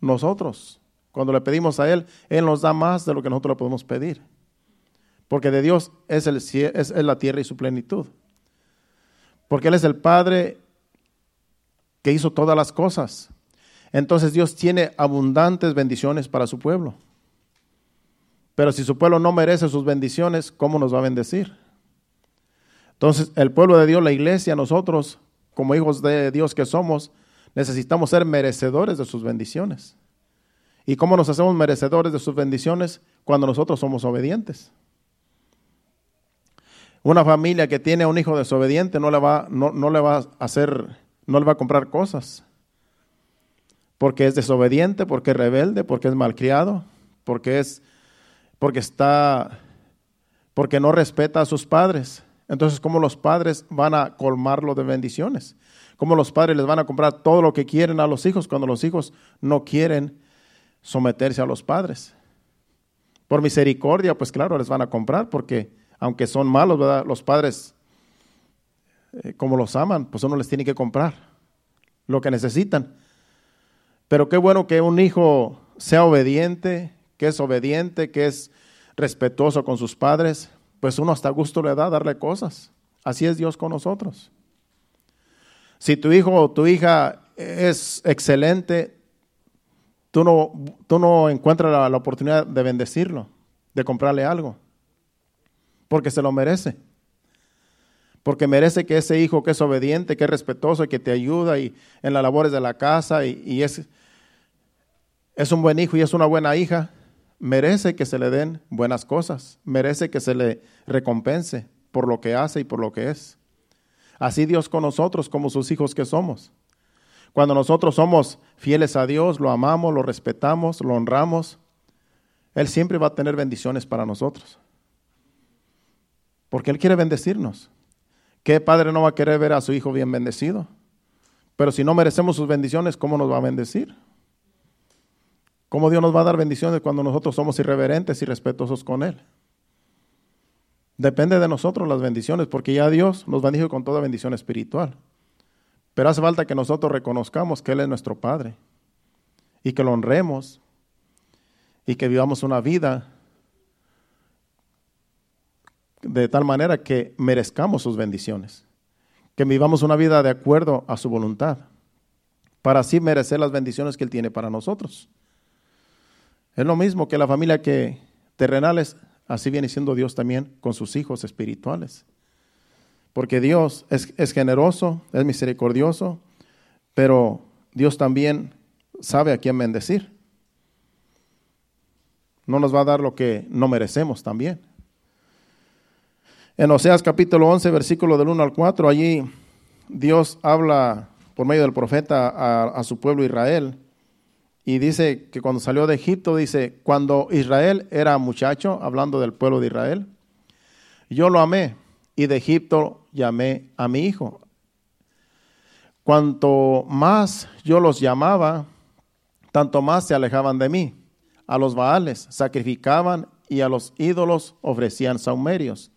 nosotros. Cuando le pedimos a Él, Él nos da más de lo que nosotros le podemos pedir. Porque de Dios es, el, es, la tierra y su plenitud. Porque Él es el Padre que hizo todas las cosas. Entonces Dios tiene abundantes bendiciones para su pueblo. Pero si su pueblo no merece sus bendiciones, ¿cómo nos va a bendecir? Entonces el pueblo de Dios, la iglesia, nosotros, como hijos de Dios que somos, necesitamos ser merecedores de sus bendiciones. ¿Y cómo nos hacemos merecedores de sus bendiciones? Cuando nosotros somos obedientes. Una familia que tiene un hijo desobediente no le va, no, le va a hacer, no le va a comprar cosas. Porque es desobediente, porque es rebelde, porque es malcriado, porque es, porque está, porque no respeta a sus padres. Entonces, ¿cómo los padres van a colmarlo de bendiciones? ¿Cómo los padres les van a comprar todo lo que quieren a los hijos cuando los hijos no quieren someterse a los padres. Por misericordia, pues claro, les van a comprar, porque aunque son malos, ¿verdad? Los padres, eh, como los aman, pues uno les tiene que comprar lo que necesitan. Pero qué bueno que un hijo sea obediente, que es obediente, que es respetuoso con sus padres, pues uno hasta gusto le da darle cosas. Así es Dios con nosotros. Si tu hijo o tu hija es excelente, tú no, tú no encuentras la, oportunidad de bendecirlo, de comprarle algo, porque se lo merece. Porque merece que ese hijo que es obediente, que es respetuoso y que te ayuda y en las labores de la casa y, y es, es un buen hijo y es una buena hija, merece que se le den buenas cosas, merece que se le recompense por lo que hace y por lo que es. Así Dios con nosotros como sus hijos que somos. Cuando nosotros somos fieles a Dios, lo amamos, lo respetamos, lo honramos, Él siempre va a tener bendiciones para nosotros. Porque Él quiere bendecirnos. ¿Qué padre no va a querer ver a su hijo bien bendecido? Pero si no merecemos sus bendiciones, ¿cómo nos va a bendecir? ¿Cómo Dios nos va a dar bendiciones cuando nosotros somos irreverentes y respetuosos con Él? Depende de nosotros las bendiciones, porque ya Dios nos bendijo con toda bendición espiritual. Pero hace falta que nosotros reconozcamos que Él es nuestro Padre y que lo honremos y que vivamos una vida de tal manera que merezcamos sus bendiciones, que vivamos una vida de acuerdo a su voluntad, para así merecer las bendiciones que Él tiene para nosotros. Es lo mismo que la familia que terrenales, así viene siendo Dios también con sus hijos espirituales. Porque Dios es, generoso, es misericordioso, pero Dios también sabe a quién bendecir. No nos va a dar lo que no merecemos también. En Oseas capítulo 11, versículo del 1 al 4, allí Dios habla por medio del profeta a, a, su pueblo Israel y dice que cuando salió de Egipto, dice, cuando Israel era muchacho, hablando del pueblo de Israel, yo lo amé y de Egipto llamé a mi hijo. Cuanto más yo los llamaba, tanto más se alejaban de mí. A los Baales sacrificaban y a los ídolos ofrecían saumerios.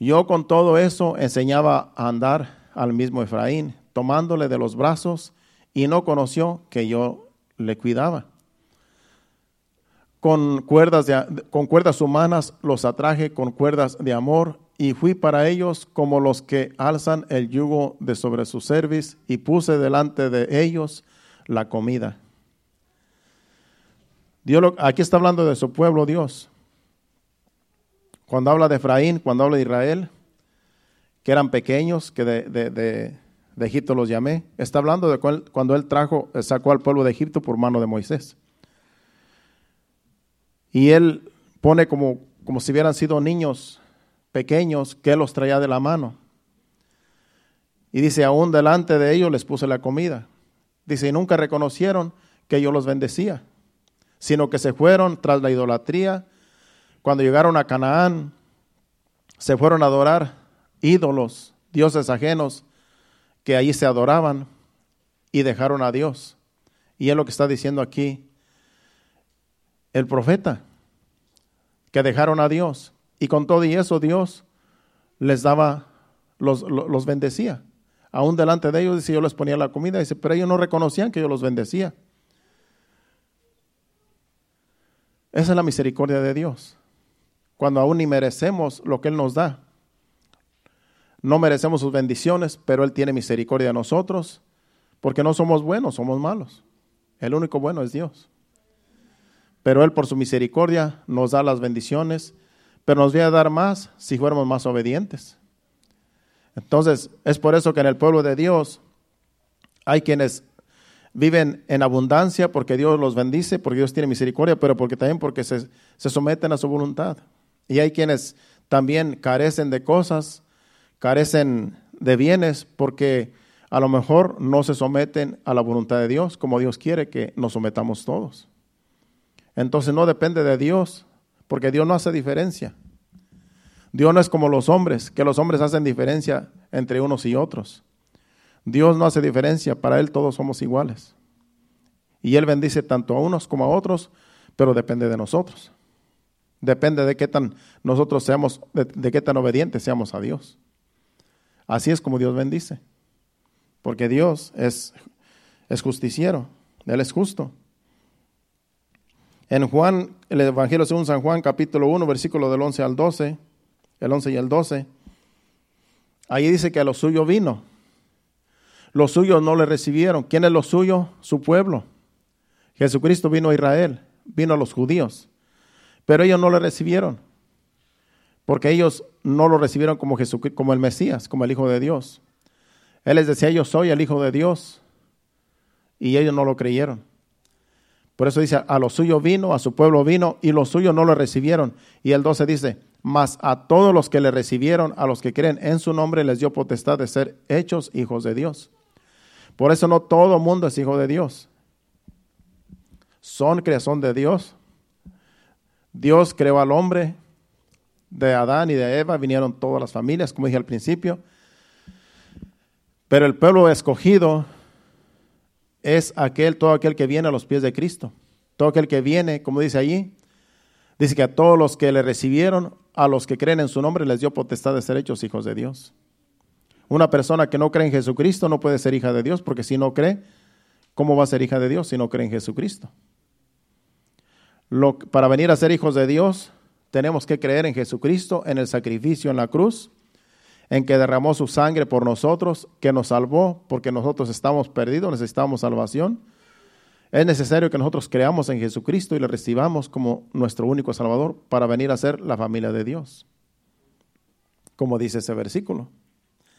Yo con todo eso enseñaba a andar al mismo Efraín, tomándole de los brazos, y no conoció que yo le cuidaba. Con cuerdas, con cuerdas humanas los atraje con cuerdas de amor y fui para ellos como los que alzan el yugo de sobre su cerviz y puse delante de ellos la comida. Dios, aquí está hablando de su pueblo Dios. cuando habla de Efraín, cuando habla de Israel, que eran pequeños, que de, de, de, Egipto los llamé, está hablando de cuando él trajo, sacó al pueblo de Egipto por mano de Moisés. Y él pone como, como si hubieran sido niños pequeños que los traía de la mano. Y dice, aún delante de ellos les puse la comida. Dice, y nunca reconocieron que yo los bendecía, sino que se fueron tras la idolatría. Cuando llegaron a Canaán, se fueron a adorar ídolos, dioses ajenos, que allí se adoraban y dejaron a Dios. Y es lo que está diciendo aquí el profeta, que dejaron a Dios. Y con todo y eso Dios les daba, los, los bendecía. Aún delante de ellos, dice, yo les ponía la comida, dice, pero ellos no reconocían que yo los bendecía. Esa es la misericordia de Dios. Cuando aún ni merecemos lo que Él nos da. No merecemos sus bendiciones, pero Él tiene misericordia de nosotros, porque no somos buenos, somos malos. El único bueno es Dios. Pero Él por su misericordia nos da las bendiciones, pero nos va a dar más si fuéramos más obedientes. Entonces, es por eso que en el pueblo de Dios hay quienes viven en abundancia porque Dios los bendice, porque Dios tiene misericordia, pero porque también porque se, se someten a su voluntad. Y hay quienes también carecen de cosas, carecen de bienes, porque a lo mejor no se someten a la voluntad de Dios como Dios quiere que nos sometamos todos. Entonces no depende de Dios, porque Dios no hace diferencia. Dios no es como los hombres, que los hombres hacen diferencia entre unos y otros. Dios no hace diferencia, para Él todos somos iguales. Y Él bendice tanto a unos como a otros, pero depende de nosotros. Depende de qué tan nosotros seamos, de, qué tan obedientes seamos a Dios. Así es como Dios bendice. Porque Dios es, es justiciero, Él es justo. En Juan, el Evangelio según San Juan, capítulo 1, versículo del 11 al 12, el 11 y el 12, ahí dice que a lo suyo vino. Los suyos no le recibieron. ¿Quién es lo suyo? Su pueblo. Jesucristo vino a Israel, vino a los judíos, pero ellos no le recibieron, porque ellos no lo recibieron como, como el Mesías, como el Hijo de Dios. Él les decía, yo soy el Hijo de Dios, y ellos no lo creyeron. Por eso dice, a lo suyo vino, a su pueblo vino, y los suyos no lo recibieron. Y el 12 dice, mas a todos los que le recibieron, a los que creen en su nombre, les dio potestad de ser hechos hijos de Dios. Por eso no todo mundo es hijo de Dios. Son creación de Dios. Dios creó al hombre, de Adán y de Eva vinieron todas las familias, como dije al principio. Pero el pueblo escogido es aquel, todo aquel que viene a los pies de Cristo. Todo aquel que viene, como dice allí, dice que a todos los que le recibieron, a los que creen en su nombre, les dio potestad de ser hechos hijos de Dios. Una persona que no cree en Jesucristo no puede ser hija de Dios, porque si no cree, ¿cómo va a ser hija de Dios si no cree en Jesucristo? Lo, para venir a ser hijos de Dios, tenemos que creer en Jesucristo, en el sacrificio en la cruz, en que derramó su sangre por nosotros, que nos salvó porque nosotros estamos perdidos, necesitamos salvación. Es necesario que nosotros creamos en Jesucristo y le recibamos como nuestro único Salvador para venir a ser la familia de Dios. Como dice ese versículo.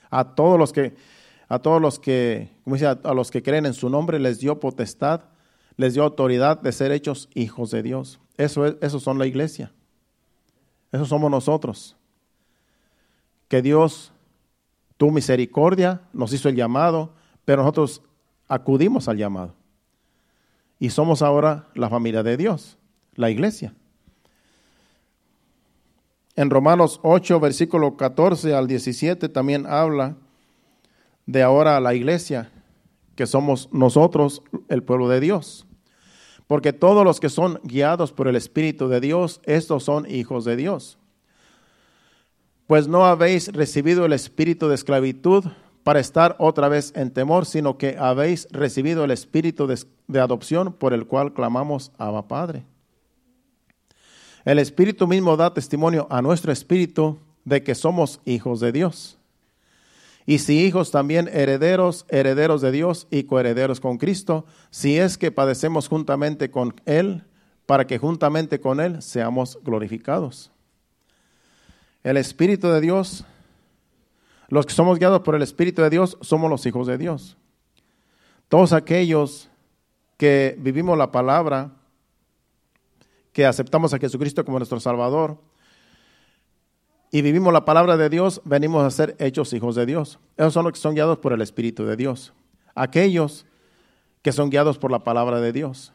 A todos los que, a todos los que, como dice, a, los que creen en su nombre les dio potestad, les dio autoridad de ser hechos hijos de Dios. Eso es, eso son la iglesia. Eso somos nosotros que Dios tu misericordia, nos hizo el llamado, pero nosotros acudimos al llamado. Y somos ahora la familia de Dios, la iglesia. En Romanos 8, versículo 14 al 17 también habla de ahora la iglesia, que somos nosotros el pueblo de Dios. Porque todos los que son guiados por el Espíritu de Dios, estos son hijos de Dios pues no habéis recibido el espíritu de esclavitud para estar otra vez en temor, sino que habéis recibido el espíritu de, adopción por el cual clamamos Abba Padre. El espíritu mismo da testimonio a nuestro espíritu de que somos hijos de Dios. Y si hijos también herederos, herederos de Dios y coherederos con Cristo, si es que padecemos juntamente con Él, para que juntamente con Él seamos glorificados. El Espíritu de Dios, los que somos guiados por el Espíritu de Dios, somos los hijos de Dios. Todos aquellos que vivimos la palabra, que aceptamos a Jesucristo como nuestro Salvador y vivimos la palabra de Dios, venimos a ser hechos hijos de Dios. Esos son los que son guiados por el Espíritu de Dios. Aquellos que son guiados por la palabra de Dios.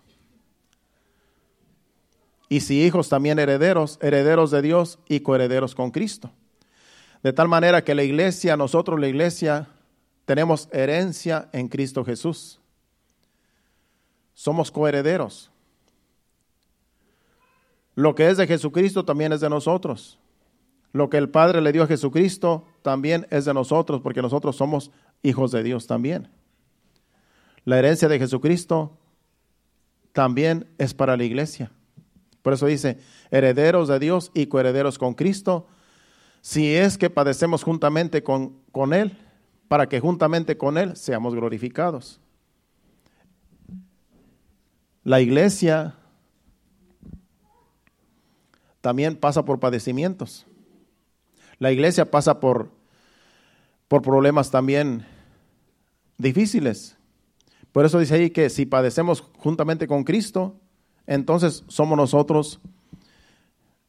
Y si hijos también herederos, herederos de Dios y coherederos con Cristo. De tal manera que la iglesia, nosotros la iglesia, tenemos herencia en Cristo Jesús. Somos coherederos. Lo que es de Jesucristo también es de nosotros. Lo que el Padre le dio a Jesucristo también es de nosotros, porque nosotros somos hijos de Dios también. La herencia de Jesucristo también es para la iglesia. Por eso dice, herederos de Dios y coherederos con Cristo, si es que padecemos juntamente con, con Él, para que juntamente con Él seamos glorificados. La iglesia también pasa por padecimientos. La iglesia pasa por, por problemas también difíciles. Por eso dice ahí que si padecemos juntamente con Cristo, entonces somos nosotros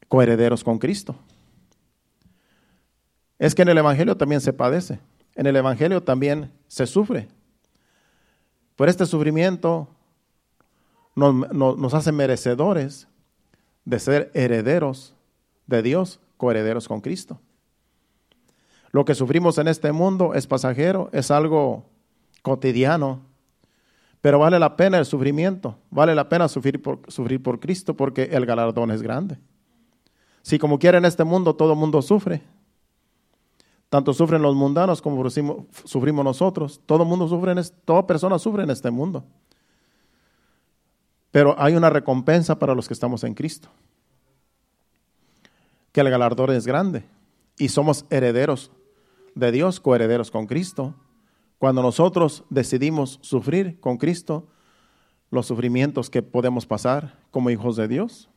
coherederos con Cristo. Es que en el Evangelio también se padece, en el Evangelio también se sufre. Por este sufrimiento nos, nos hace merecedores de ser herederos de Dios, coherederos con Cristo. Lo que sufrimos en este mundo es pasajero, es algo cotidiano, pero vale la pena el sufrimiento, vale la pena sufrir por, Cristo porque el galardón es grande. Si como quiera en este mundo todo mundo sufre, tanto sufren los mundanos como sufrimos nosotros, todo mundo sufre, en toda persona sufre en este mundo. Pero hay una recompensa para los que estamos en Cristo, que el galardón es grande y somos herederos de Dios, coherederos con Cristo. Cuando nosotros decidimos sufrir con Cristo los sufrimientos que podemos pasar como hijos de Dios,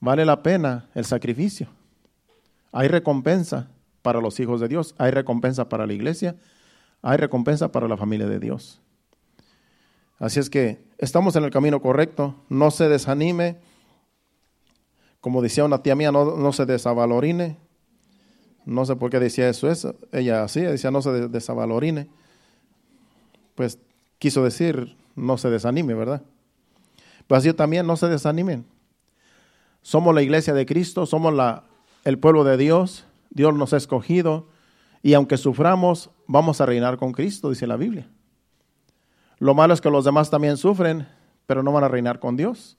vale la pena el sacrificio. Hay recompensa para los hijos de Dios, hay recompensa para la iglesia, hay recompensa para la familia de Dios. Así es que estamos en el camino correcto, no se desanime como decía una tía mía, no, se desavalorine. No sé por qué decía eso, eso. ella así, decía no se desavalorine. Pues quiso decir, no se desanime, ¿verdad? Pues así también, no se desanimen. Somos la iglesia de Cristo, somos la, el pueblo de Dios, Dios nos ha escogido y aunque suframos, vamos a reinar con Cristo, dice la Biblia. Lo malo es que los demás también sufren, pero no van a reinar con Dios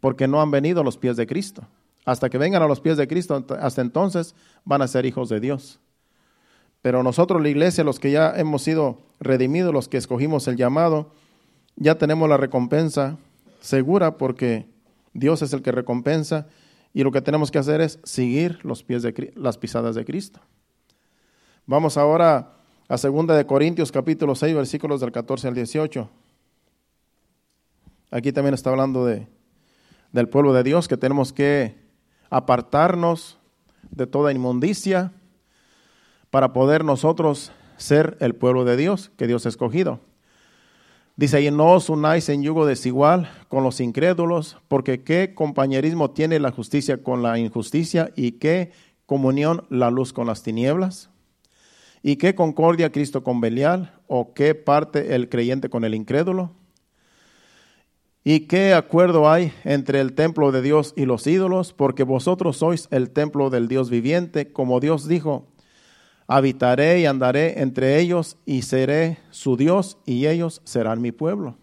porque no han venido a los pies de Cristo. Hasta que vengan a los pies de Cristo, hasta entonces van a ser hijos de Dios. Pero nosotros, la iglesia, los que ya hemos sido redimidos, los que escogimos el llamado, ya tenemos la recompensa segura porque Dios es el que recompensa y lo que tenemos que hacer es seguir los pies de, las pisadas de Cristo. Vamos ahora a 2 de Corintios capítulo 6 versículos del 14 al 18. Aquí también está hablando de del pueblo de Dios, que tenemos que apartarnos de toda inmundicia para poder nosotros ser el pueblo de Dios que Dios ha escogido. Dice ahí, no os unáis en yugo desigual con los incrédulos, porque qué compañerismo tiene la justicia con la injusticia y qué comunión la luz con las tinieblas. ¿Y qué concordia Cristo con Belial? ¿O qué parte el creyente con el incrédulo? ¿Y qué acuerdo hay entre el templo de Dios y los ídolos? Porque vosotros sois el templo del Dios viviente, como Dios dijo, habitaré y andaré entre ellos y seré su Dios y ellos serán mi pueblo.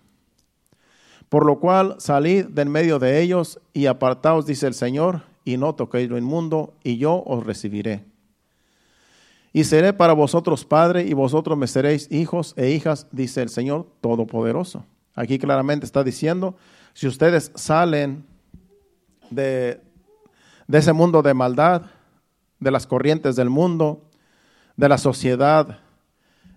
Por lo cual salid de en medio de ellos y apartaos, dice el Señor, y no toquéis lo inmundo, y yo os recibiré. Y seré para vosotros padre, y vosotros me seréis hijos e hijas, dice el Señor Todopoderoso. Aquí claramente está diciendo, si ustedes salen de, ese mundo de maldad, de las corrientes del mundo, de la sociedad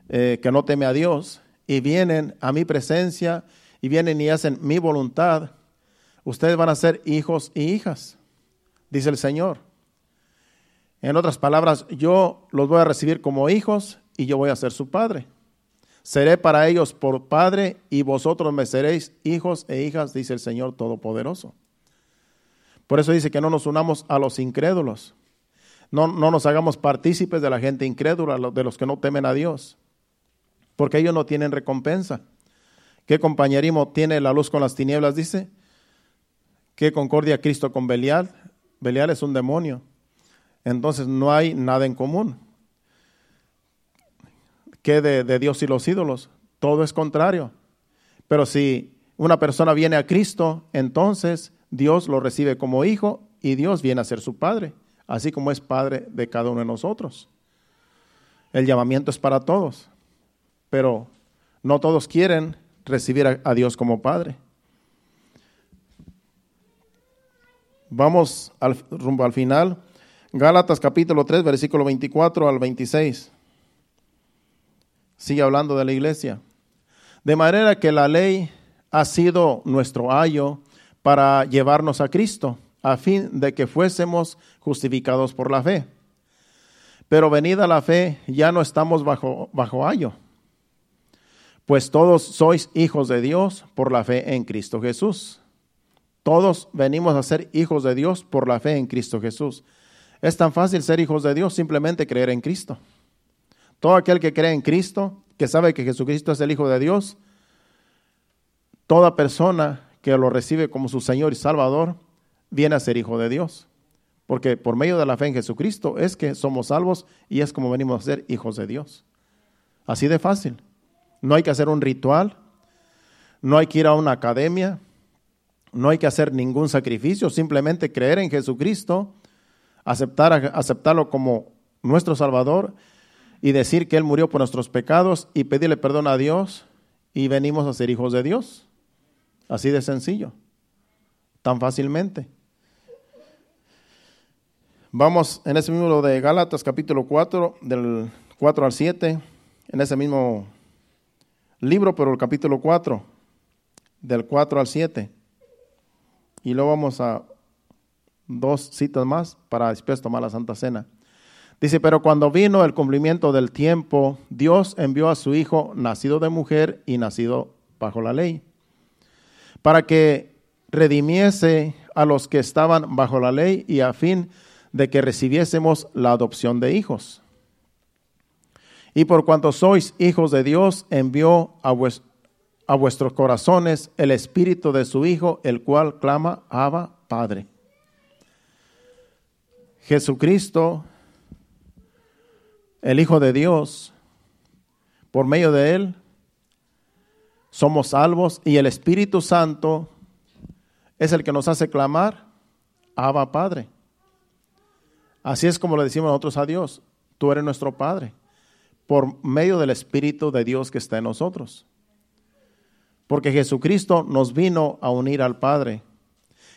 eh, que no teme a Dios, y vienen a mi presencia, y vienen y hacen mi voluntad, ustedes van a ser hijos y hijas. dice el Señor. En otras palabras, yo los voy a recibir como hijos y yo voy a ser su padre. Seré para ellos por padre y vosotros me seréis hijos e hijas, dice el Señor Todopoderoso. Por eso dice que no nos unamos a los incrédulos. No, no nos hagamos partícipes de la gente incrédula, de los que no temen a Dios. Porque ellos no tienen recompensa. ¿Qué compañerismo tiene la luz con las tinieblas? Dice. ¿Qué concordia Cristo con Belial? Belial es un demonio. Entonces no hay nada en común. ¿Qué de, de Dios y los ídolos? Todo es contrario. Pero si una persona viene a Cristo, entonces Dios lo recibe como hijo y Dios viene a ser su padre, así como es padre de cada uno de nosotros. El llamamiento es para todos, pero no todos quieren recibir a, Dios como padre. Vamos al, rumbo al final. Gálatas capítulo 3, versículo 24 al 26. Sigue hablando de la iglesia. De manera que la ley ha sido nuestro ayo para llevarnos a Cristo, a fin de que fuésemos justificados por la fe. Pero venida la fe, ya no estamos bajo, bajo ayo, pues todos sois hijos de Dios por la fe en Cristo Jesús. Todos venimos a ser hijos de Dios por la fe en Cristo Jesús. Es tan fácil ser hijos de Dios, simplemente creer en Cristo. Todo aquel que cree en Cristo, que sabe que Jesucristo es el Hijo de Dios, toda persona que lo recibe como su Señor y Salvador, viene a ser hijo de Dios. Porque por medio de la fe en Jesucristo es que somos salvos y es como venimos a ser hijos de Dios. Así de fácil. No hay que hacer un ritual, no hay que ir a una academia, no hay que hacer ningún sacrificio, simplemente creer en Jesucristo, aceptar, aceptarlo como nuestro Salvador y decir que Él murió por nuestros pecados y pedirle perdón a Dios y venimos a ser hijos de Dios. Así de sencillo, tan fácilmente. Vamos en ese mismo de Gálatas capítulo 4, del 4 al 7, en ese mismo libro, pero el capítulo 4, del 4 al 7. Y luego vamos a dos citas más para después tomar la Santa Cena. Dice, pero cuando vino el cumplimiento del tiempo, Dios envió a su Hijo, nacido de mujer y nacido bajo la ley para que redimiese a los que estaban bajo la ley y a fin de que recibiésemos la adopción de hijos. Y por cuanto sois hijos de Dios, envió a, vuestros corazones el espíritu de su Hijo, el cual clama, Abba, Padre. Jesucristo, el Hijo de Dios, por medio de Él, somos salvos y el Espíritu Santo es el que nos hace clamar, Abba Padre. Así es como le decimos nosotros a Dios, tú eres nuestro Padre, por medio del Espíritu de Dios que está en nosotros. Porque Jesucristo nos vino a unir al Padre.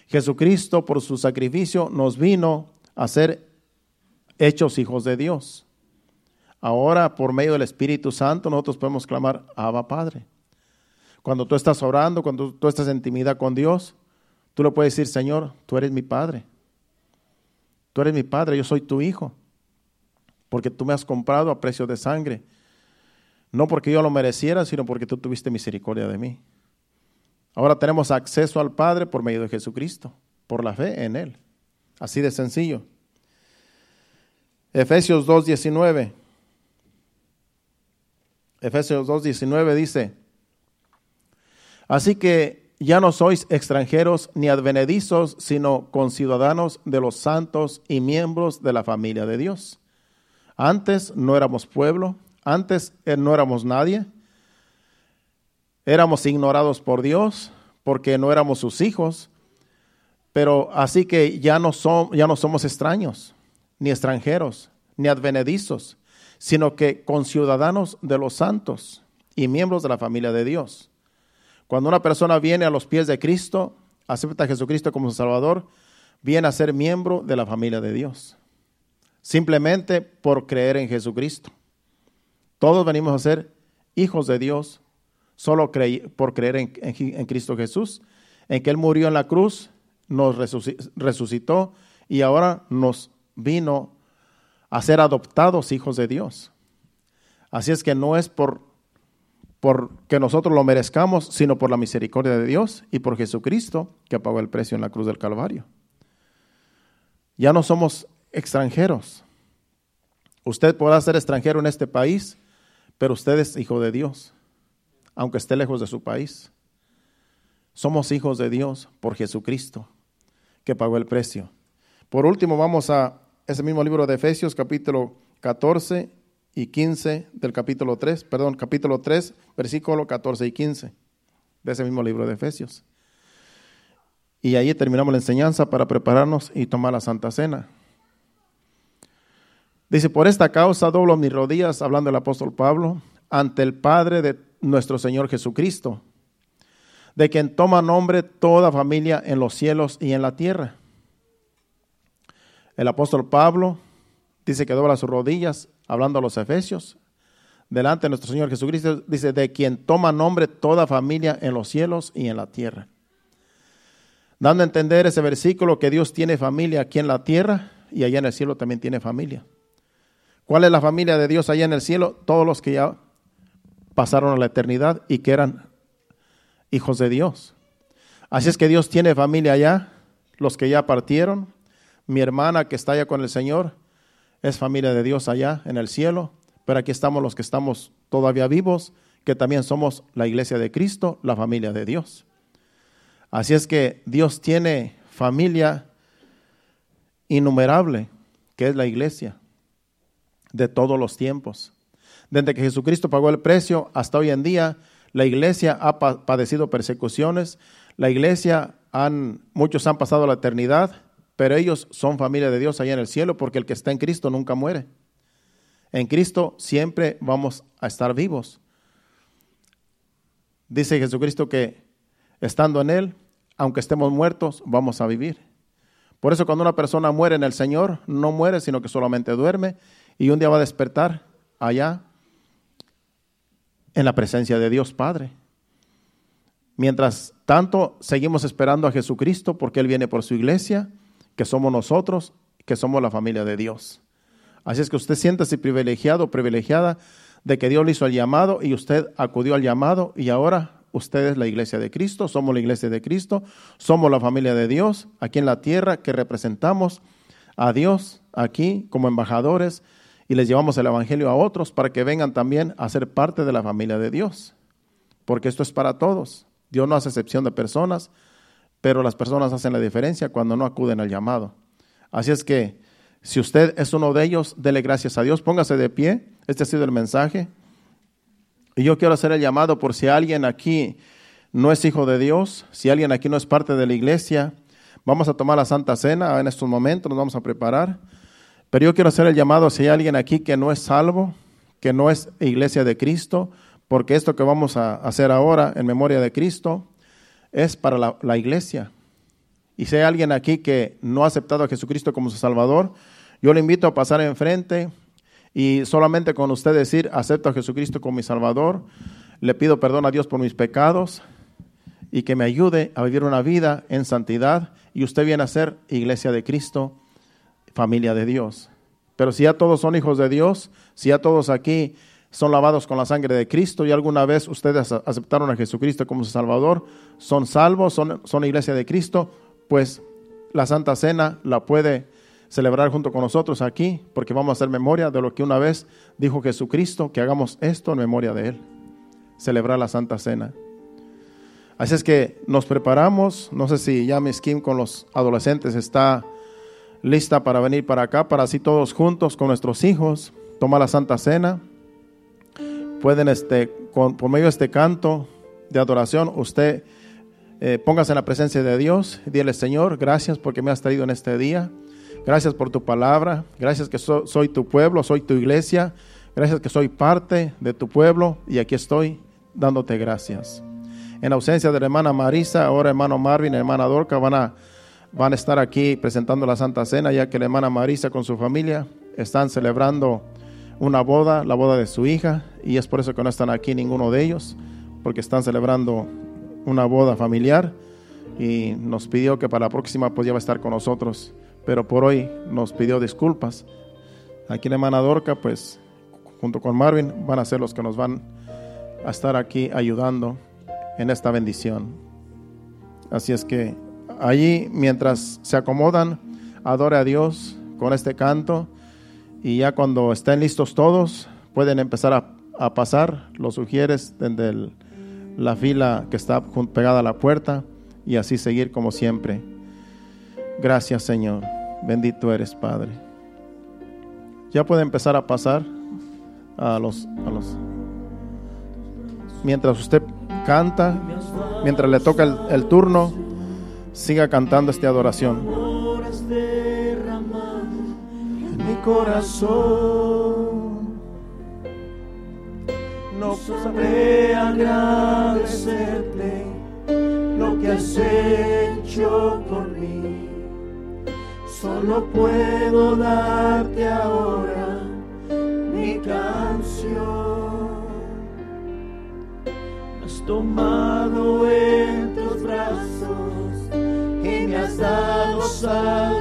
Jesucristo por su sacrificio nos vino a ser hechos hijos de Dios. Ahora, por medio del Espíritu Santo, nosotros podemos clamar, Abba Padre. Cuando tú estás orando, cuando tú estás en intimidad con Dios, tú le puedes decir, Señor, tú eres mi Padre. Tú eres mi Padre, yo soy tu Hijo. Porque tú me has comprado a precio de sangre. No porque yo lo mereciera, sino porque tú tuviste misericordia de mí. Ahora tenemos acceso al Padre por medio de Jesucristo, por la fe en Él. Así de sencillo. Efesios 2.19. Efesios 2.19 dice, Así que ya no sois extranjeros ni advenedizos, sino conciudadanos de los santos y miembros de la familia de Dios. Antes no éramos pueblo, antes eh, no éramos nadie, éramos ignorados por Dios porque no éramos sus hijos, pero así que ya no, ya no somos extraños, ni extranjeros, ni advenedizos, sino que conciudadanos de los santos y miembros de la familia de Dios. Cuando una persona viene a los pies de Cristo, acepta a Jesucristo como su Salvador, viene a ser miembro de la familia de Dios. Simplemente por creer en Jesucristo. Todos venimos a ser hijos de Dios solo por creer en, Cristo Jesús, en que Él murió en la cruz, nos resucitó y ahora nos vino a ser adoptados hijos de Dios. Así es que no es por porque nosotros lo merezcamos, sino por la misericordia de Dios y por Jesucristo que pagó el precio en la cruz del Calvario. Ya no somos extranjeros. Usted podrá ser extranjero en este país, pero usted es hijo de Dios, aunque esté lejos de su país. Somos hijos de Dios por Jesucristo, que pagó el precio. Por último, vamos a ese mismo libro de Efesios, capítulo 14 y 15 del capítulo 3, perdón, capítulo 3, versículo 14 y 15 de ese mismo libro de Efesios. Y ahí terminamos la enseñanza para prepararnos y tomar la Santa Cena. Dice, por esta causa doblo mis rodillas, hablando el apóstol Pablo, ante el Padre de nuestro Señor Jesucristo, de quien toma nombre toda familia en los cielos y en la tierra. El apóstol Pablo dice que dobla sus rodillas hablando a los efesios, delante de nuestro Señor Jesucristo, dice, de quien toma nombre toda familia en los cielos y en la tierra. Dando a entender ese versículo que Dios tiene familia aquí en la tierra y allá en el cielo también tiene familia. ¿Cuál es la familia de Dios allá en el cielo? Todos los que ya pasaron a la eternidad y que eran hijos de Dios. Así es que Dios tiene familia allá, los que ya partieron. Mi hermana que está allá con el Señor es familia de Dios allá en el cielo, pero aquí estamos los que estamos todavía vivos, que también somos la iglesia de Cristo, la familia de Dios. Así es que Dios tiene familia innumerable, que es la iglesia de todos los tiempos. Desde que Jesucristo pagó el precio hasta hoy en día, la iglesia ha padecido persecuciones, la iglesia han, muchos han pasado la eternidad, pero ellos son familia de Dios allá en el cielo porque el que está en Cristo nunca muere. En Cristo siempre vamos a estar vivos. Dice Jesucristo que estando en Él, aunque estemos muertos, vamos a vivir. Por eso cuando una persona muere en el Señor, no muere, sino que solamente duerme y un día va a despertar allá en la presencia de Dios Padre. Mientras tanto, seguimos esperando a Jesucristo porque Él viene por su iglesia que somos nosotros, que somos la familia de Dios. Así es que usted siéntase privilegiado, privilegiada de que Dios le hizo el llamado y usted acudió al llamado y ahora usted es la iglesia de Cristo, somos la iglesia de Cristo, somos la familia de Dios aquí en la tierra que representamos a Dios aquí como embajadores y les llevamos el Evangelio a otros para que vengan también a ser parte de la familia de Dios. Porque esto es para todos. Dios no hace excepción de personas, pero las personas hacen la diferencia cuando no acuden al llamado. Así es que si usted es uno de ellos, dele gracias a Dios, póngase de pie. Este ha sido el mensaje. Y yo quiero hacer el llamado por si alguien aquí no es hijo de Dios, si alguien aquí no es parte de la iglesia, vamos a tomar la Santa Cena en estos momentos, nos vamos a preparar. Pero yo quiero hacer el llamado si hay alguien aquí que no es salvo, que no es iglesia de Cristo, porque esto que vamos a hacer ahora en memoria de Cristo es para la, iglesia. Y si hay alguien aquí que no ha aceptado a Jesucristo como su Salvador, yo le invito a pasar enfrente y solamente con usted decir, acepto a Jesucristo como mi Salvador, le pido perdón a Dios por mis pecados y que me ayude a vivir una vida en santidad y usted viene a ser iglesia de Cristo, familia de Dios. Pero si ya todos son hijos de Dios, si ya todos aquí son lavados con la sangre de Cristo y alguna vez ustedes aceptaron a Jesucristo como su Salvador, son salvos, son, son iglesia de Cristo, pues la Santa Cena la puede celebrar junto con nosotros aquí, porque vamos a hacer memoria de lo que una vez dijo Jesucristo, que hagamos esto en memoria de Él, celebrar la Santa Cena. Así es que nos preparamos, no sé si ya Miss Kim con los adolescentes está lista para venir para acá, para así todos juntos con nuestros hijos, tomar la Santa Cena pueden, este, por medio de este canto de adoración, usted eh, póngase en la presencia de Dios dile, Señor, gracias porque me has traído en este día. Gracias por tu palabra. Gracias que soy tu pueblo, soy tu iglesia. Gracias que soy parte de tu pueblo y aquí estoy dándote gracias. En ausencia de la hermana Marisa, ahora hermano Marvin, hermana Dorca van a, van a estar aquí presentando la Santa Cena, ya que la hermana Marisa con su familia están celebrando una boda, la boda de su hija, y es por eso que no están aquí ninguno de ellos, porque están celebrando una boda familiar y nos pidió que para la próxima pues ya va a estar con nosotros pero por hoy nos pidió disculpas. Aquí la hermana Dorca, pues junto con Marvin, van a ser los que nos van a estar aquí ayudando en esta bendición. Así es que allí, mientras se acomodan, adore a Dios con este canto y ya cuando estén listos todos, pueden empezar a, pasar, los sugieres desde la fila que está pegada a la puerta y así seguir como siempre. Gracias Señor, bendito eres Padre. Ya puede empezar a pasar a los, a los mientras usted canta, mientras le toca el, turno, siga cantando esta adoración. Corazón no sabré agradecerte lo que has hecho por mí. Solo puedo darte ahora mi canción tomado en tus brazos y me has dado salvación.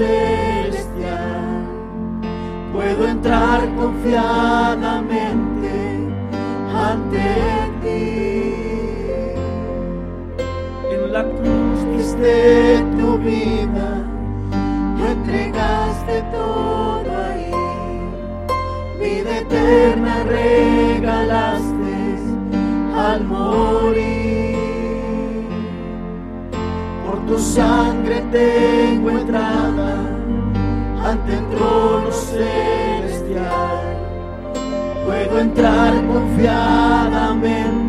celestial. Puedo entrar confiadamente ante ti. En la cruz de tu vida, entregaste todo ahí. Vida eterna regalaste al morir. Por tu sangre tengo entrada si solo tú tienes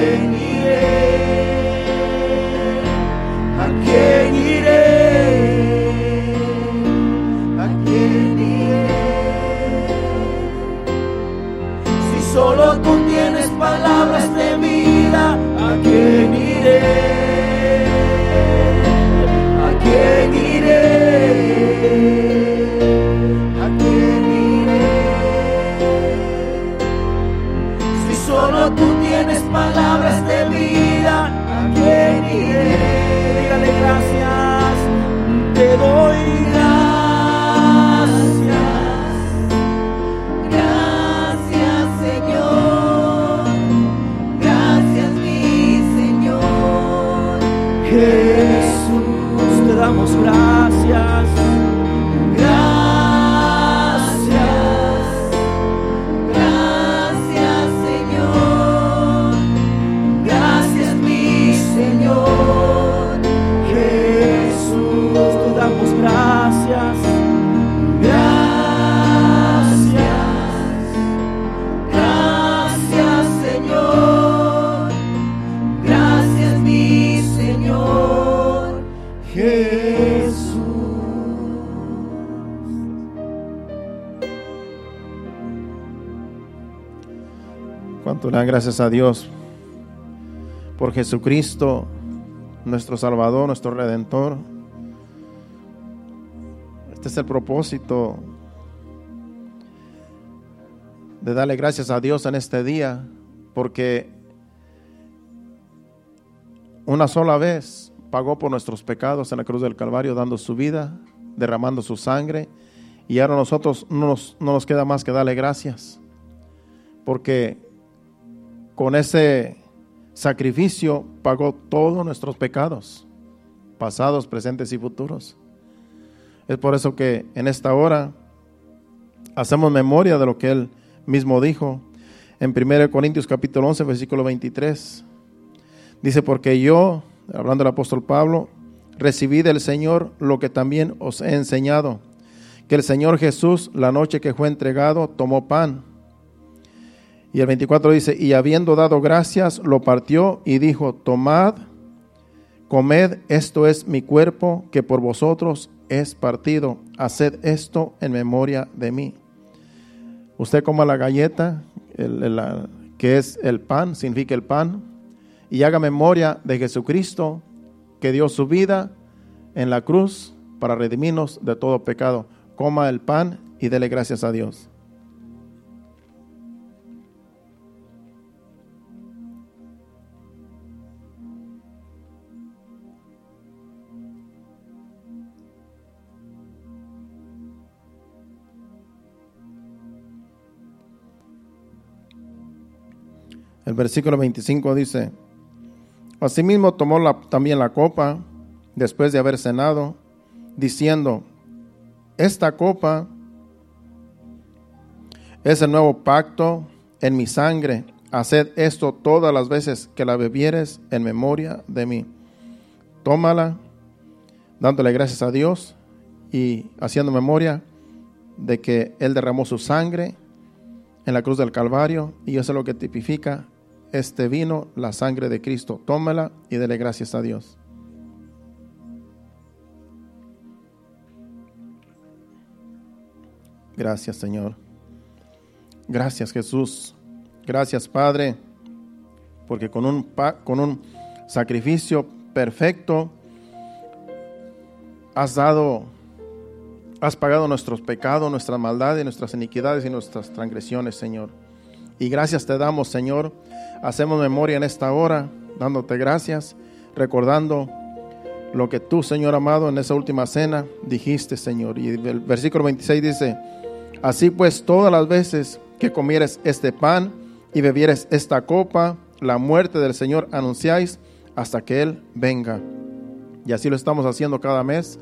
¿a quién ¿Cuánto le dan gracias a Dios por Jesucristo, nuestro Salvador, nuestro Redentor? Este es el propósito de darle gracias a Dios en este día, porque una sola vez pagó por nuestros pecados en la cruz del Calvario, dando su vida, derramando su sangre, y ahora nosotros no nos, no nos queda más que darle gracias, porque con ese sacrificio pagó todos nuestros pecados, pasados, presentes y futuros. Es por eso que en esta hora hacemos memoria de lo que Él mismo dijo en 1 Corintios capítulo 11, versículo 23. Dice, porque yo, hablando del apóstol Pablo, recibí del Señor lo que también os he enseñado, que el Señor Jesús, la noche que fue entregado, tomó pan. Y el 24 dice, y habiendo dado gracias, lo partió y dijo, tomad, comed, esto es mi cuerpo, que por vosotros es partido. Haced esto en memoria de mí. Usted coma la galleta, que es el pan, significa el pan, y haga memoria de Jesucristo, que dio su vida en la cruz para redimirnos de todo pecado. Coma el pan y dele gracias a Dios. El versículo 25 dice, Asimismo tomó también la copa después de haber cenado, diciendo, Esta copa es el nuevo pacto en mi sangre. Haced esto todas las veces que la bebieres en memoria de mí. Tómala, dándole gracias a Dios y haciendo memoria de que Él derramó su sangre en la cruz del Calvario y eso es lo que tipifica este vino, la sangre de Cristo. Tómala y dele gracias a Dios. Gracias Señor. Gracias Jesús. Gracias Padre, porque con un, con un sacrificio perfecto has dado, has pagado nuestros pecados, nuestras maldades, nuestras iniquidades y nuestras transgresiones, Señor. Y gracias te damos, Señor. Hacemos memoria en esta hora, dándote gracias, recordando lo que tú, Señor amado, en esa última cena dijiste, Señor. Y el versículo 26 dice, así pues todas las veces que comieres este pan y bebieres esta copa, la muerte del Señor anunciáis hasta que Él venga. Y así lo estamos haciendo cada mes.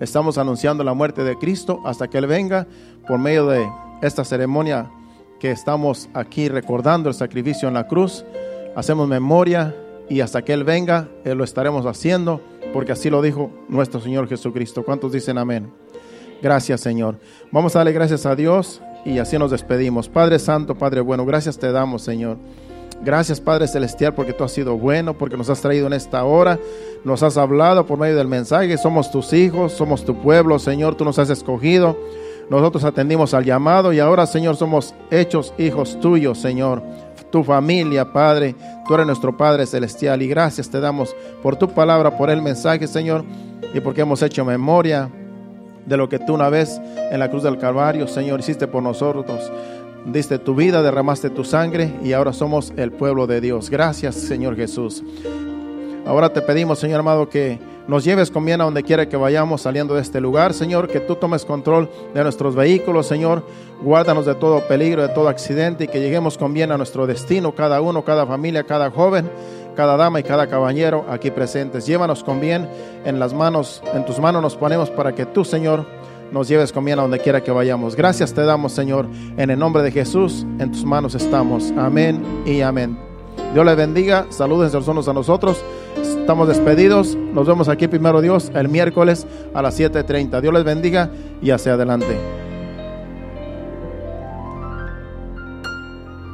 Estamos anunciando la muerte de Cristo hasta que Él venga por medio de esta ceremonia que estamos aquí recordando el sacrificio en la cruz. Hacemos memoria y hasta que Él venga, Él lo estaremos haciendo, porque así lo dijo nuestro Señor Jesucristo. ¿Cuántos dicen amén? Gracias, Señor. Vamos a darle gracias a Dios y así nos despedimos. Padre Santo, Padre bueno, gracias te damos, Señor. Gracias Padre Celestial porque tú has sido bueno, porque nos has traído en esta hora, nos has hablado por medio del mensaje, somos tus hijos, somos tu pueblo, Señor, tú nos has escogido. Nosotros atendimos al llamado y ahora, Señor, somos hechos hijos tuyos, Señor. Tu familia, Padre, tú eres nuestro Padre Celestial y gracias te damos por tu palabra, por el mensaje, Señor, y porque hemos hecho memoria de lo que tú una vez en la cruz del Calvario, Señor, hiciste por nosotros. Diste tu vida, derramaste tu sangre y ahora somos el pueblo de Dios. Gracias, Señor Jesús. Ahora te pedimos, Señor amado, que nos lleves con bien a donde quiera que vayamos saliendo de este lugar, Señor, que tú tomes control de nuestros vehículos, Señor. Guárdanos de todo peligro, de todo accidente y que lleguemos con bien a nuestro destino, cada uno, cada familia, cada joven, cada dama y cada caballero aquí presentes. Llévanos con bien en las manos, en tus manos nos ponemos para que tú, Señor, nos lleves con bien a donde quiera que vayamos. Gracias te damos, Señor, en el nombre de Jesús, en tus manos estamos. Amén y amén. Dios les bendiga, saluden los unos a nosotros. Estamos despedidos. Nos vemos aquí primero Dios el miércoles a las 7:30. Dios les bendiga y hacia adelante.